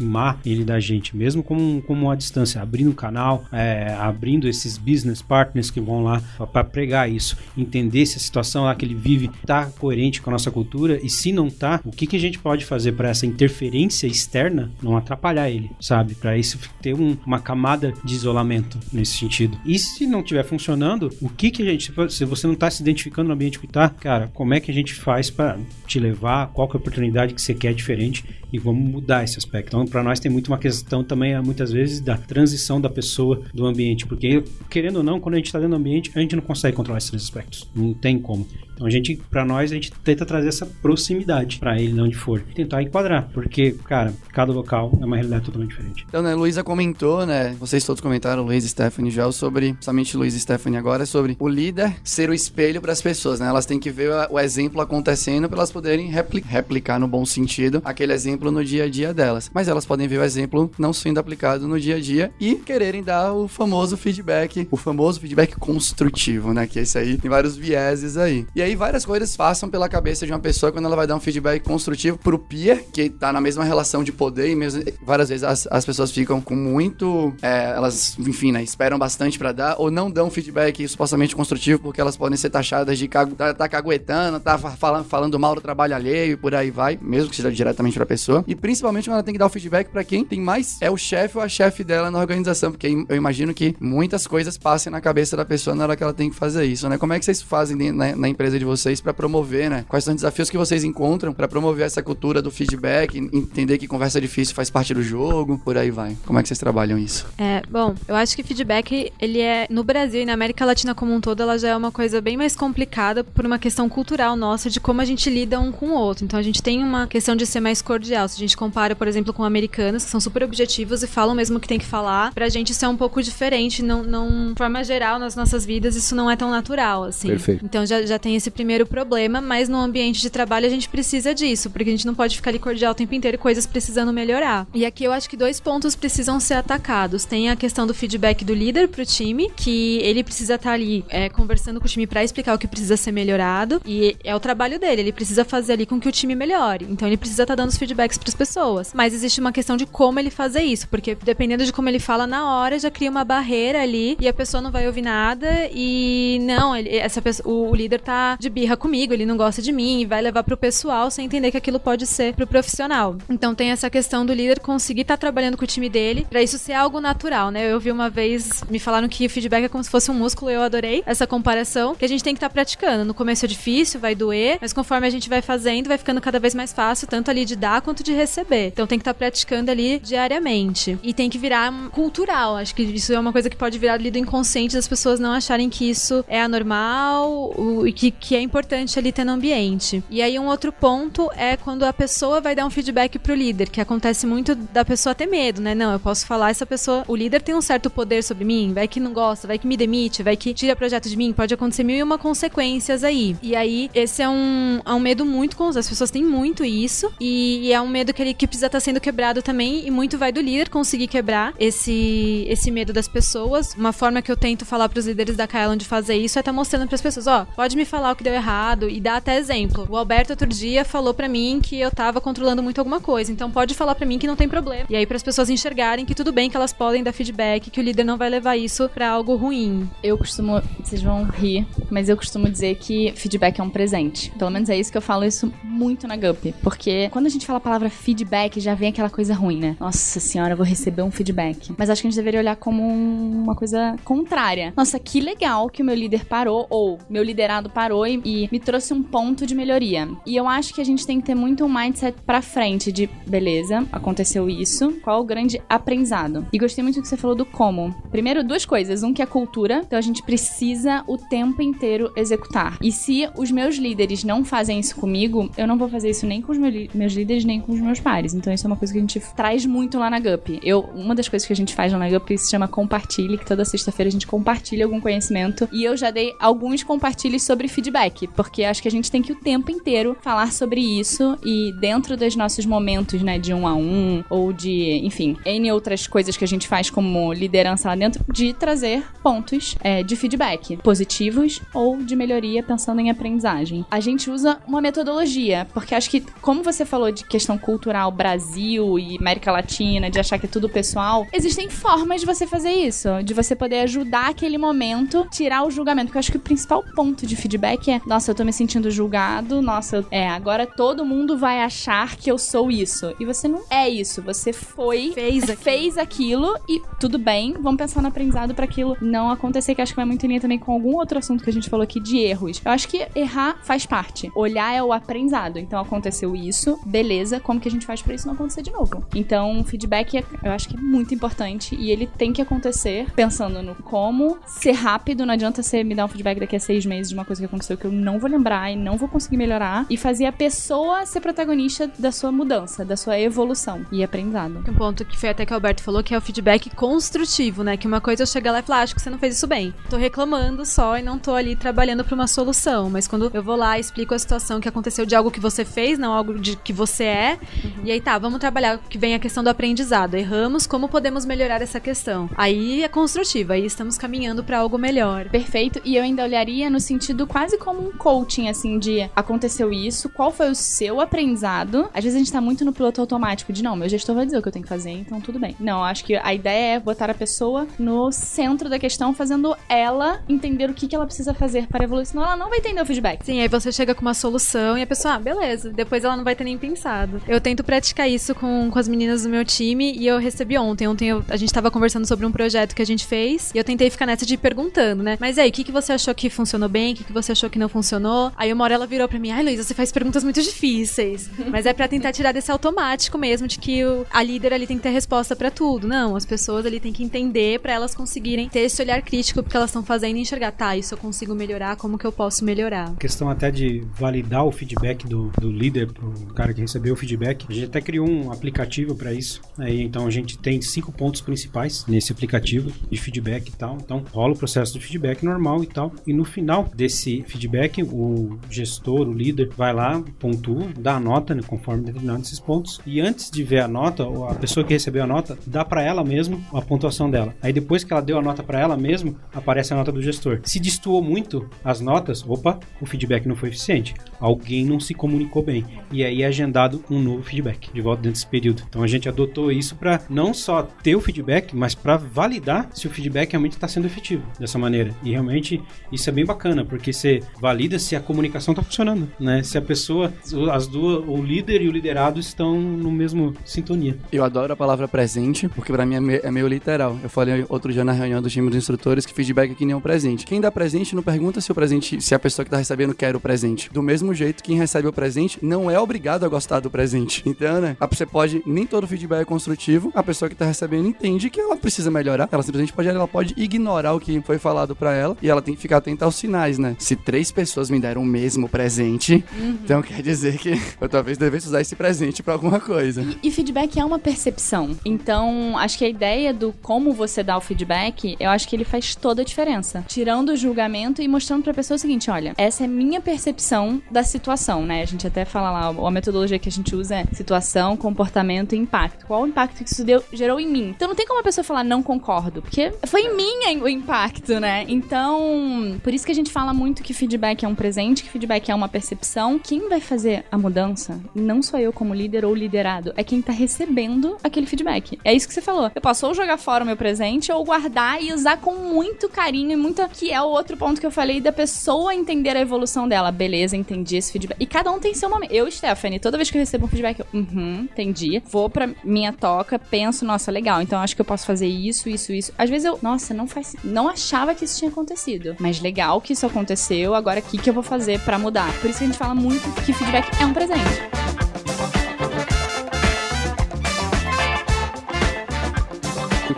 ele da gente, mesmo como, como uma distância, abrindo um canal, é, abrindo esses business partners que vão lá para pregar isso, entender se a situação lá que ele vive tá coerente com a nossa cultura e se não tá, o que, que a gente pode fazer para essa interferência externa não atrapalhar ele, sabe? Para isso ter um, uma camada de isolamento nesse sentido. E se não estiver funcionando, o que que a gente, se você não está se identificando no ambiente que está, cara, como é que a gente faz para te levar? Qual que é a oportunidade que você quer diferente? E vamos mudar esse aspecto. Então, para nós tem muito uma questão também, muitas vezes, da transição da pessoa do ambiente, porque querendo ou não, quando a gente está dentro do ambiente, a gente não consegue controlar esses aspectos. Não tem como. Então a gente, para nós, a gente tenta trazer essa proximidade para ele, onde for, tentar enquadrar, porque, cara, cada local é uma realidade totalmente diferente. Então, né, Luísa comentou, né, vocês todos comentaram, e Stephanie já, sobre, somente Luiz e Stephanie agora, sobre o líder ser o espelho para as pessoas, né? Elas têm que ver o exemplo acontecendo para elas poderem repli replicar no bom sentido aquele exemplo no dia a dia delas. Mas elas podem ver o exemplo não sendo aplicado no dia a dia e quererem dar o famoso feedback, o famoso feedback construtivo, né? Que esse aí tem vários vieses aí. E aí várias coisas passam pela cabeça de uma pessoa quando ela vai dar um feedback construtivo pro peer, que tá na mesma relação de poder e mesmo várias vezes as, as pessoas ficam com muito, é, elas, enfim, né, esperam bastante para dar ou não dão feedback supostamente construtivo porque elas podem ser taxadas de cagu, tá, tá caguetando, tá falando, falando mal do trabalho alheio e por aí vai, mesmo que seja diretamente pra pessoa. E principalmente quando ela tem que dar o feedback para quem tem mais é o chefe ou a chefe dela na organização, porque eu imagino que muitas coisas passem na cabeça da pessoa na hora que ela tem que fazer isso, né? Como é que vocês fazem na, na empresa de vocês para promover, né? Quais são os desafios que vocês encontram para promover essa cultura do feedback, entender que conversa difícil faz parte do jogo, por aí vai. Como é que vocês trabalham isso? É, bom, eu acho que feedback, ele é no Brasil e na América Latina como um todo, ela já é uma coisa bem mais complicada por uma questão cultural nossa de como a gente lida um com o outro. Então a gente tem uma questão de ser mais cordial. Se a gente compara, por exemplo, com americanos que são super objetivos e falam mesmo o que tem que falar, pra gente isso é um pouco diferente, não, não de forma geral nas nossas vidas isso não é tão natural assim. Perfeito. Então já, já tem esse primeiro problema, mas no ambiente de trabalho a gente precisa disso, porque a gente não pode ficar ali cordial o tempo inteiro coisas precisando melhorar. E aqui eu acho que dois pontos precisam ser atacados. Tem a questão do feedback do líder pro time, que ele precisa estar tá ali é, conversando com o time para explicar o que precisa ser melhorado, e é o trabalho dele, ele precisa fazer ali com que o time melhore. Então ele precisa estar tá dando os feedbacks para as pessoas. Mas existe uma questão de como ele fazer isso, porque dependendo de como ele fala na hora, já cria uma barreira ali e a pessoa não vai ouvir nada e não, ele, essa pessoa, o, o líder tá de birra comigo, ele não gosta de mim e vai levar pro pessoal sem entender que aquilo pode ser pro profissional. Então tem essa questão do líder conseguir estar tá trabalhando com o time dele para isso ser algo natural, né? Eu vi uma vez, me falaram que o feedback é como se fosse um músculo, eu adorei essa comparação, que a gente tem que estar tá praticando. No começo é difícil, vai doer, mas conforme a gente vai fazendo, vai ficando cada vez mais fácil, tanto ali de dar quanto de receber. Então tem que estar tá praticando ali diariamente. E tem que virar cultural. Acho que isso é uma coisa que pode virar ali do inconsciente das pessoas não acharem que isso é anormal e que, que é importante ali ter no ambiente. E aí um outro ponto é quando a pessoa vai dar um feedback pro líder, que acontece muito da pessoa ter medo, né? Não, eu posso falar, essa pessoa, o líder tem um certo poder sobre mim, vai que não gosta, vai que me demite, vai que tira projeto de mim, pode acontecer mil e uma consequências aí. E aí, esse é um, é um medo muito com as pessoas têm muito isso, e, e é um medo que ele que precisa estar tá sendo quebrado também, e muito vai do líder conseguir quebrar esse, esse medo das pessoas. Uma forma que eu tento falar pros líderes da Kaelon de fazer isso é estar tá mostrando pras pessoas, ó, pode me falar que deu errado e dar até exemplo. O Alberto outro dia falou para mim que eu tava controlando muito alguma coisa, então pode falar para mim que não tem problema. E aí para as pessoas enxergarem que tudo bem que elas podem dar feedback, que o líder não vai levar isso para algo ruim. Eu costumo, vocês vão rir, mas eu costumo dizer que feedback é um presente. Pelo menos é isso que eu falo isso muito na Gup, porque quando a gente fala a palavra feedback, já vem aquela coisa ruim, né? Nossa senhora, eu vou receber um feedback. Mas acho que a gente deveria olhar como uma coisa contrária. Nossa, que legal que o meu líder parou ou meu liderado parou e, e me trouxe um ponto de melhoria. E eu acho que a gente tem que ter muito um mindset pra frente de, beleza, aconteceu isso, qual o grande aprendizado? E gostei muito do que você falou do como. Primeiro, duas coisas. Um que é cultura, então a gente precisa o tempo inteiro executar. E se os meus líderes não fazem isso comigo, eu não vou fazer isso nem com os meus líderes, nem com os meus pares. Então isso é uma coisa que a gente traz muito lá na GUP. Eu, uma das coisas que a gente faz lá na GUP se chama compartilhe, que toda sexta-feira a gente compartilha algum conhecimento. E eu já dei alguns compartilhes sobre feedback, porque acho que a gente tem que o tempo inteiro falar sobre isso e dentro dos nossos momentos, né, de um a um, ou de, enfim, N outras coisas que a gente faz como liderança lá dentro, de trazer pontos é, de feedback, positivos ou de melhoria pensando em aprendizagem. A gente usa uma metodologia, porque acho que, como você falou de questão cultural Brasil e América Latina, de achar que é tudo pessoal, existem formas de você fazer isso, de você poder ajudar aquele momento, tirar o julgamento, porque eu acho que o principal ponto de feedback feedback é, nossa, eu tô me sentindo julgado, nossa, eu- é, agora todo mundo vai achar que eu sou isso. E você não é isso, você foi, Fez aquilo. fez aquilo e tudo bem, vamos pensar no aprendizado pra aquilo não acontecer, que acho que vai muito em linha também com algum outro assunto que a gente falou aqui de erros. Eu acho que errar faz parte. Olhar é o aprendizado. Então aconteceu isso, beleza, como que a gente faz pra isso não acontecer de novo? Então, o feedback é- eu acho que é muito importante e ele tem que acontecer pensando no como ser rápido. Não adianta você me dar um feedback daqui a seis meses de uma coisa que aconteceu que eu não vou lembrar e não vou conseguir melhorar e fazer a pessoa ser protagonista da sua mudança, da sua evolução e aprendizado. Um ponto que foi até que o Alberto falou, que é o feedback construtivo, né? Que uma coisa é eu chegar lá e falar, "Ah, acho que você não fez isso bem. Tô reclamando só e não tô ali trabalhando pra uma solução. Mas quando eu vou lá e explico a situação que aconteceu de algo que você fez, não algo de que você é. E aí tá, vamos trabalhar que vem a questão do aprendizado. Erramos, como podemos melhorar essa questão? Aí é construtiva, aí estamos caminhando pra algo melhor. Perfeito. E eu ainda olharia no sentido quase como um coaching, assim, de aconteceu isso, qual foi o seu aprendizado? Às vezes a gente tá muito no piloto automático de não, meu gestor vai dizer o que eu tenho que fazer, então tudo bem. Não, acho que a ideia é botar a pessoa no centro da questão, fazendo ela entender o que, que ela precisa fazer para evoluir, senão ela não vai entender o feedback. Sim, aí você chega com uma solução e a pessoa, ah, beleza. Depois ela não vai ter nem pensado. Eu tento praticar isso com, com as meninas do meu time e eu recebi ontem. Ontem eu- a gente tava conversando sobre um projeto que a gente fez e eu tentei ficar nessa de ir perguntando, né? Mas aí, o que, que você achou que funcionou bem? O que, que você achou que não funcionou? Aí uma hora ela virou pra mim, ai Luísa, você faz perguntas muito difíceis. Mas é pra tentar tirar desse automático mesmo, de que o- a líder ali tem que ter resposta pra tudo. Não, as pessoas ali têm que entender pra elas conseguirem ter esse olhar crítico porque elas estão fazendo e enxergar, tá, isso eu consigo melhorar, como que eu posso melhorar? questão até de validar o feedback do, do líder pro cara que recebeu o feedback. A gente até criou um aplicativo para isso. Aí então a gente tem cinco pontos principais nesse aplicativo de feedback e tal. Então rola o processo de feedback normal e tal. E no final desse feedback, o gestor, o líder, vai lá, pontua, dá a nota, né, conforme determinados esses pontos. E antes de ver a nota, a pessoa que recebeu a nota dá para ela mesmo a pontuação dela. Aí depois que ela deu a nota para ela mesmo, aparece a nota do gestor. Se destoou muito as notas, opa, o feedback não foi eficiente. Alguém não se comunicou bem. E aí é agendado um novo feedback de volta dentro desse período. Então a gente adotou isso para não só ter o feedback, mas para validar se o feedback realmente está sendo efetivo dessa maneira. E realmente isso é bem bacana, porque você valida se a comunicação está funcionando, né? Se a pessoa, as duas, o líder e o liderado estão no mesmo sintonia. Eu adoro a palavra presente, porque pra mim é é meio literal. Eu falei outro dia na reunião do time dos instrutores que feedback é que nem um presente. Quem dá presente não pergunta se o presente, se a pessoa que tá recebendo quer o presente. Do mesmo jeito, quem recebe o presente não é obrigado a gostar do presente. Então, né? Você pode, nem todo feedback é construtivo, a pessoa que tá recebendo entende que ela precisa melhorar. Ela simplesmente pode, ela pode ignorar o que foi falado pra ela e ela tem que ficar atenta aos sinais, né? Se três pessoas me deram o mesmo presente, então quer dizer que eu talvez devesse usar esse presente pra alguma coisa. E feedback é uma percepção. Então, acho que a ideia do como você dá o feedback, eu acho que ele faz toda a diferença. Tirando o julgamento e mostrando pra pessoa o seguinte: olha, essa é minha percepção da situação, né? A gente até fala lá, a metodologia que a gente usa é situação, comportamento e impacto. Qual o impacto que isso deu, gerou em mim? Então não tem como a pessoa falar não concordo, porque foi em mim o impacto, né? Então, por isso que a gente fala muito que feedback é um presente, que feedback é uma percepção. Quem vai fazer a mudança, não sou eu como líder ou liderado, é quem tá recebendo aquele feedback. É isso que você falou. Eu posso ou jogar fora o meu presente ou guardar e usar com muito carinho e muita. Que é o outro ponto que eu falei da pessoa entender a evolução dela. Beleza, entendi esse feedback. E cada um tem seu momento. Eu, Stephanie, toda vez que eu recebo um feedback, eu, uhum, entendi. Vou pra minha toca, penso, nossa, legal. Então acho que eu posso fazer isso, isso, isso. Às vezes eu, nossa, não faz. Não achava que isso tinha acontecido. Mas legal que isso aconteceu. Agora o que, que eu vou fazer pra mudar? Por isso a gente fala muito que feedback é um presente.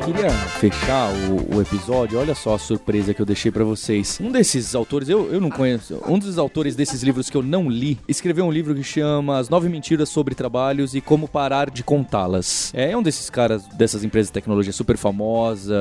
Queria fechar o, o episódio. Olha só a surpresa que eu deixei pra vocês. Um desses autores, eu, eu não conheço, um dos autores desses livros que eu não li, escreveu um livro que chama As Nove Mentiras sobre Trabalhos e Como Parar de Contá-las. É um desses caras dessas empresas de tecnologia super famosa,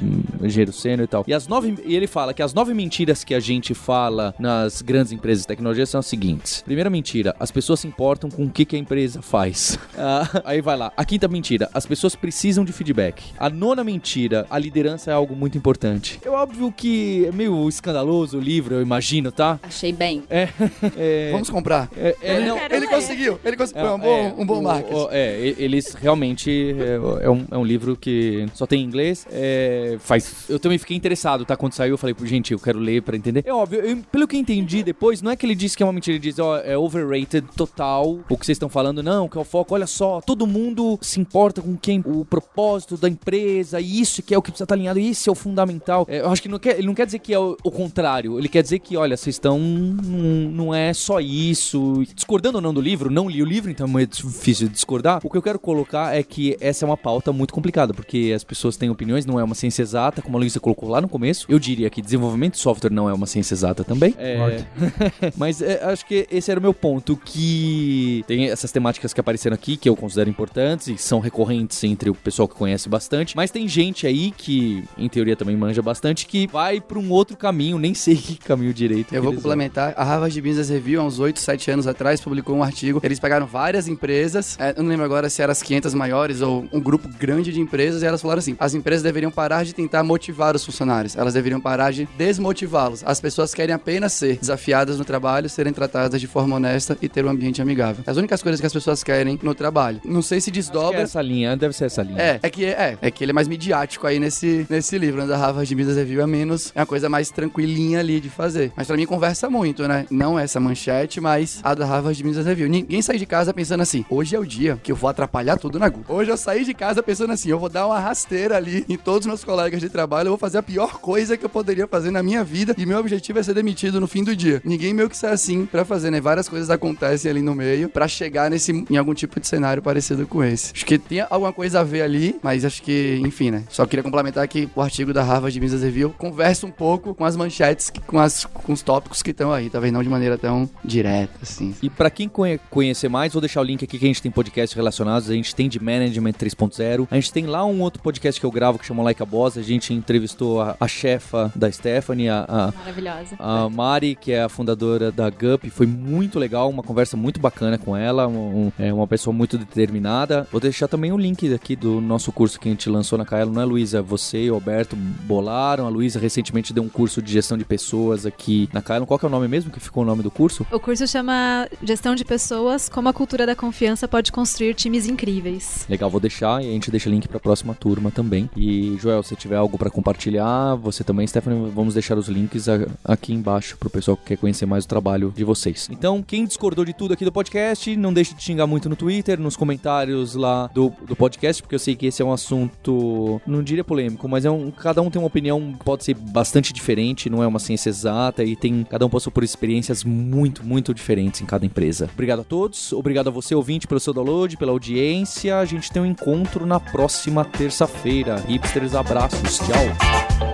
hum, engenheiro sênior e tal. E, as nove, e ele fala que as nove mentiras que a gente fala nas grandes empresas de tecnologia são as seguintes. Primeira mentira, as pessoas se importam com o que, que a empresa faz. Ah, aí vai lá. A quinta mentira, as pessoas precisam de feedback. A nona mentira, a liderança é algo muito importante. É óbvio que é meio escandaloso o livro, eu imagino, tá? Achei bem. É. é Vamos comprar. é, é, não, Ele conseguiu, ele conseguiu. É, um bom, é, um bom o- marketing. o- é, eles realmente. É, é um, é um livro que só tem em inglês. É, faz, eu também fiquei interessado, tá? Quando saiu, eu falei, "Pô, gente, eu quero ler pra entender. É óbvio, eu- pelo que eu entendi depois, não é que ele disse que é uma mentira, ele diz, ó, é overrated total o que vocês estão falando, não, que é o foco, olha só, todo mundo se importa com quem, o propósito da empresa, e isso que é o que precisa estar alinhado, isso é o fundamental. É, eu acho que não quer, ele não quer dizer que é o, o contrário, ele quer dizer que, olha, vocês estão. Não, não é só isso. Discordando ou não do livro, não li o livro, então é muito difícil de discordar. O que eu quero colocar é que essa é uma pauta muito complicada, porque as pessoas têm opiniões, não é uma ciência exata, como a Luísa colocou lá no começo. Eu diria que desenvolvimento de software não é uma ciência exata também. É, mas é, acho que esse era o meu ponto, que tem essas temáticas que apareceram aqui, que eu considero importantes e são recorrentes entre o pessoal que conhece bastante, mas tem gente aí que, em teoria, também manja bastante, que vai pra um outro caminho, nem sei que caminho direito. Eu vou eles vão. complementar. A Harvard Business Review, há uns 8, 7 anos atrás, publicou um artigo. Eles pegaram várias empresas, é, eu não lembro agora se eram as 500 maiores ou um grupo grande de empresas, e elas falaram assim: as empresas deveriam parar de tentar motivar os funcionários, elas deveriam parar de desmotivá-los. As pessoas querem apenas ser desafiadas no trabalho, serem tratadas de forma honesta e ter um ambiente amigável. As únicas coisas que as pessoas querem no trabalho. Não sei se é desdobra. essa linha, deve ser essa linha. É, é que é, é que ele é mais midiático aí nesse, nesse livro, né? Da Harvard Business Review é menos, é uma coisa mais tranquilinha ali de fazer. Mas pra mim conversa muito, né? Não essa manchete, mas a da Harvard Business Review. Ninguém sai de casa pensando assim, hoje é o dia que eu vou atrapalhar tudo na Google. Hoje eu saí de casa pensando assim, eu vou dar uma rasteira ali em todos os meus colegas de trabalho, eu vou fazer a pior coisa que eu poderia fazer na minha vida e meu objetivo é ser demitido no fim do dia. Ninguém meio que sai assim pra fazer, né? Várias coisas acontecem ali no meio pra chegar nesse em algum tipo de cenário parecido com esse. Acho que tem alguma coisa a ver ali, mas acho que, enfim, né? Só queria complementar que o artigo da Harvard Business Review conversa um pouco com as manchetes, que- com, as, com os tópicos que estão aí, talvez não de maneira tão direta, assim. E pra quem conhe- conhecer mais, vou deixar o link aqui que a gente tem podcasts relacionados. A gente tem de Management 3.0. A gente tem lá um outro podcast que eu gravo que chama Like a Boss. A gente entrevistou a, a chefa da Stephanie, a, a, Maravilhosa. a Mari, que é a fundadora da Gup. Foi muito legal, uma conversa muito bacana com ela. um- um- é uma pessoa muito determinada. Vou deixar também o link aqui do nosso curso que a gente lançou na Kaelo, não é, Luísa? Você e o Alberto bolaram. A Luísa recentemente deu um curso de gestão de pessoas aqui na Kaelo. Qual que é o nome mesmo que ficou o nome do curso? O curso chama Gestão de Pessoas, como a cultura da confiança pode construir times incríveis. Legal, vou deixar e a gente deixa link pra próxima turma também. E, Joel, se tiver algo pra compartilhar, você também, Stephanie, vamos deixar os links a- aqui embaixo pro pessoal que quer conhecer mais o trabalho de vocês. Então, quem discordou de tudo aqui do podcast, não deixe de xingar muito no Twitter, nos comentários lá do, do podcast, porque eu sei que esse é um assunto, não diria polêmico, mas é um, cada um tem uma opinião, pode ser bastante diferente, não é uma ciência exata e tem, cada um passou por experiências muito, muito diferentes em cada empresa. Obrigado a todos, obrigado a você, ouvinte, pelo seu download, pela audiência. A gente tem um encontro na próxima terça-feira. Hipsters, abraços, tchau.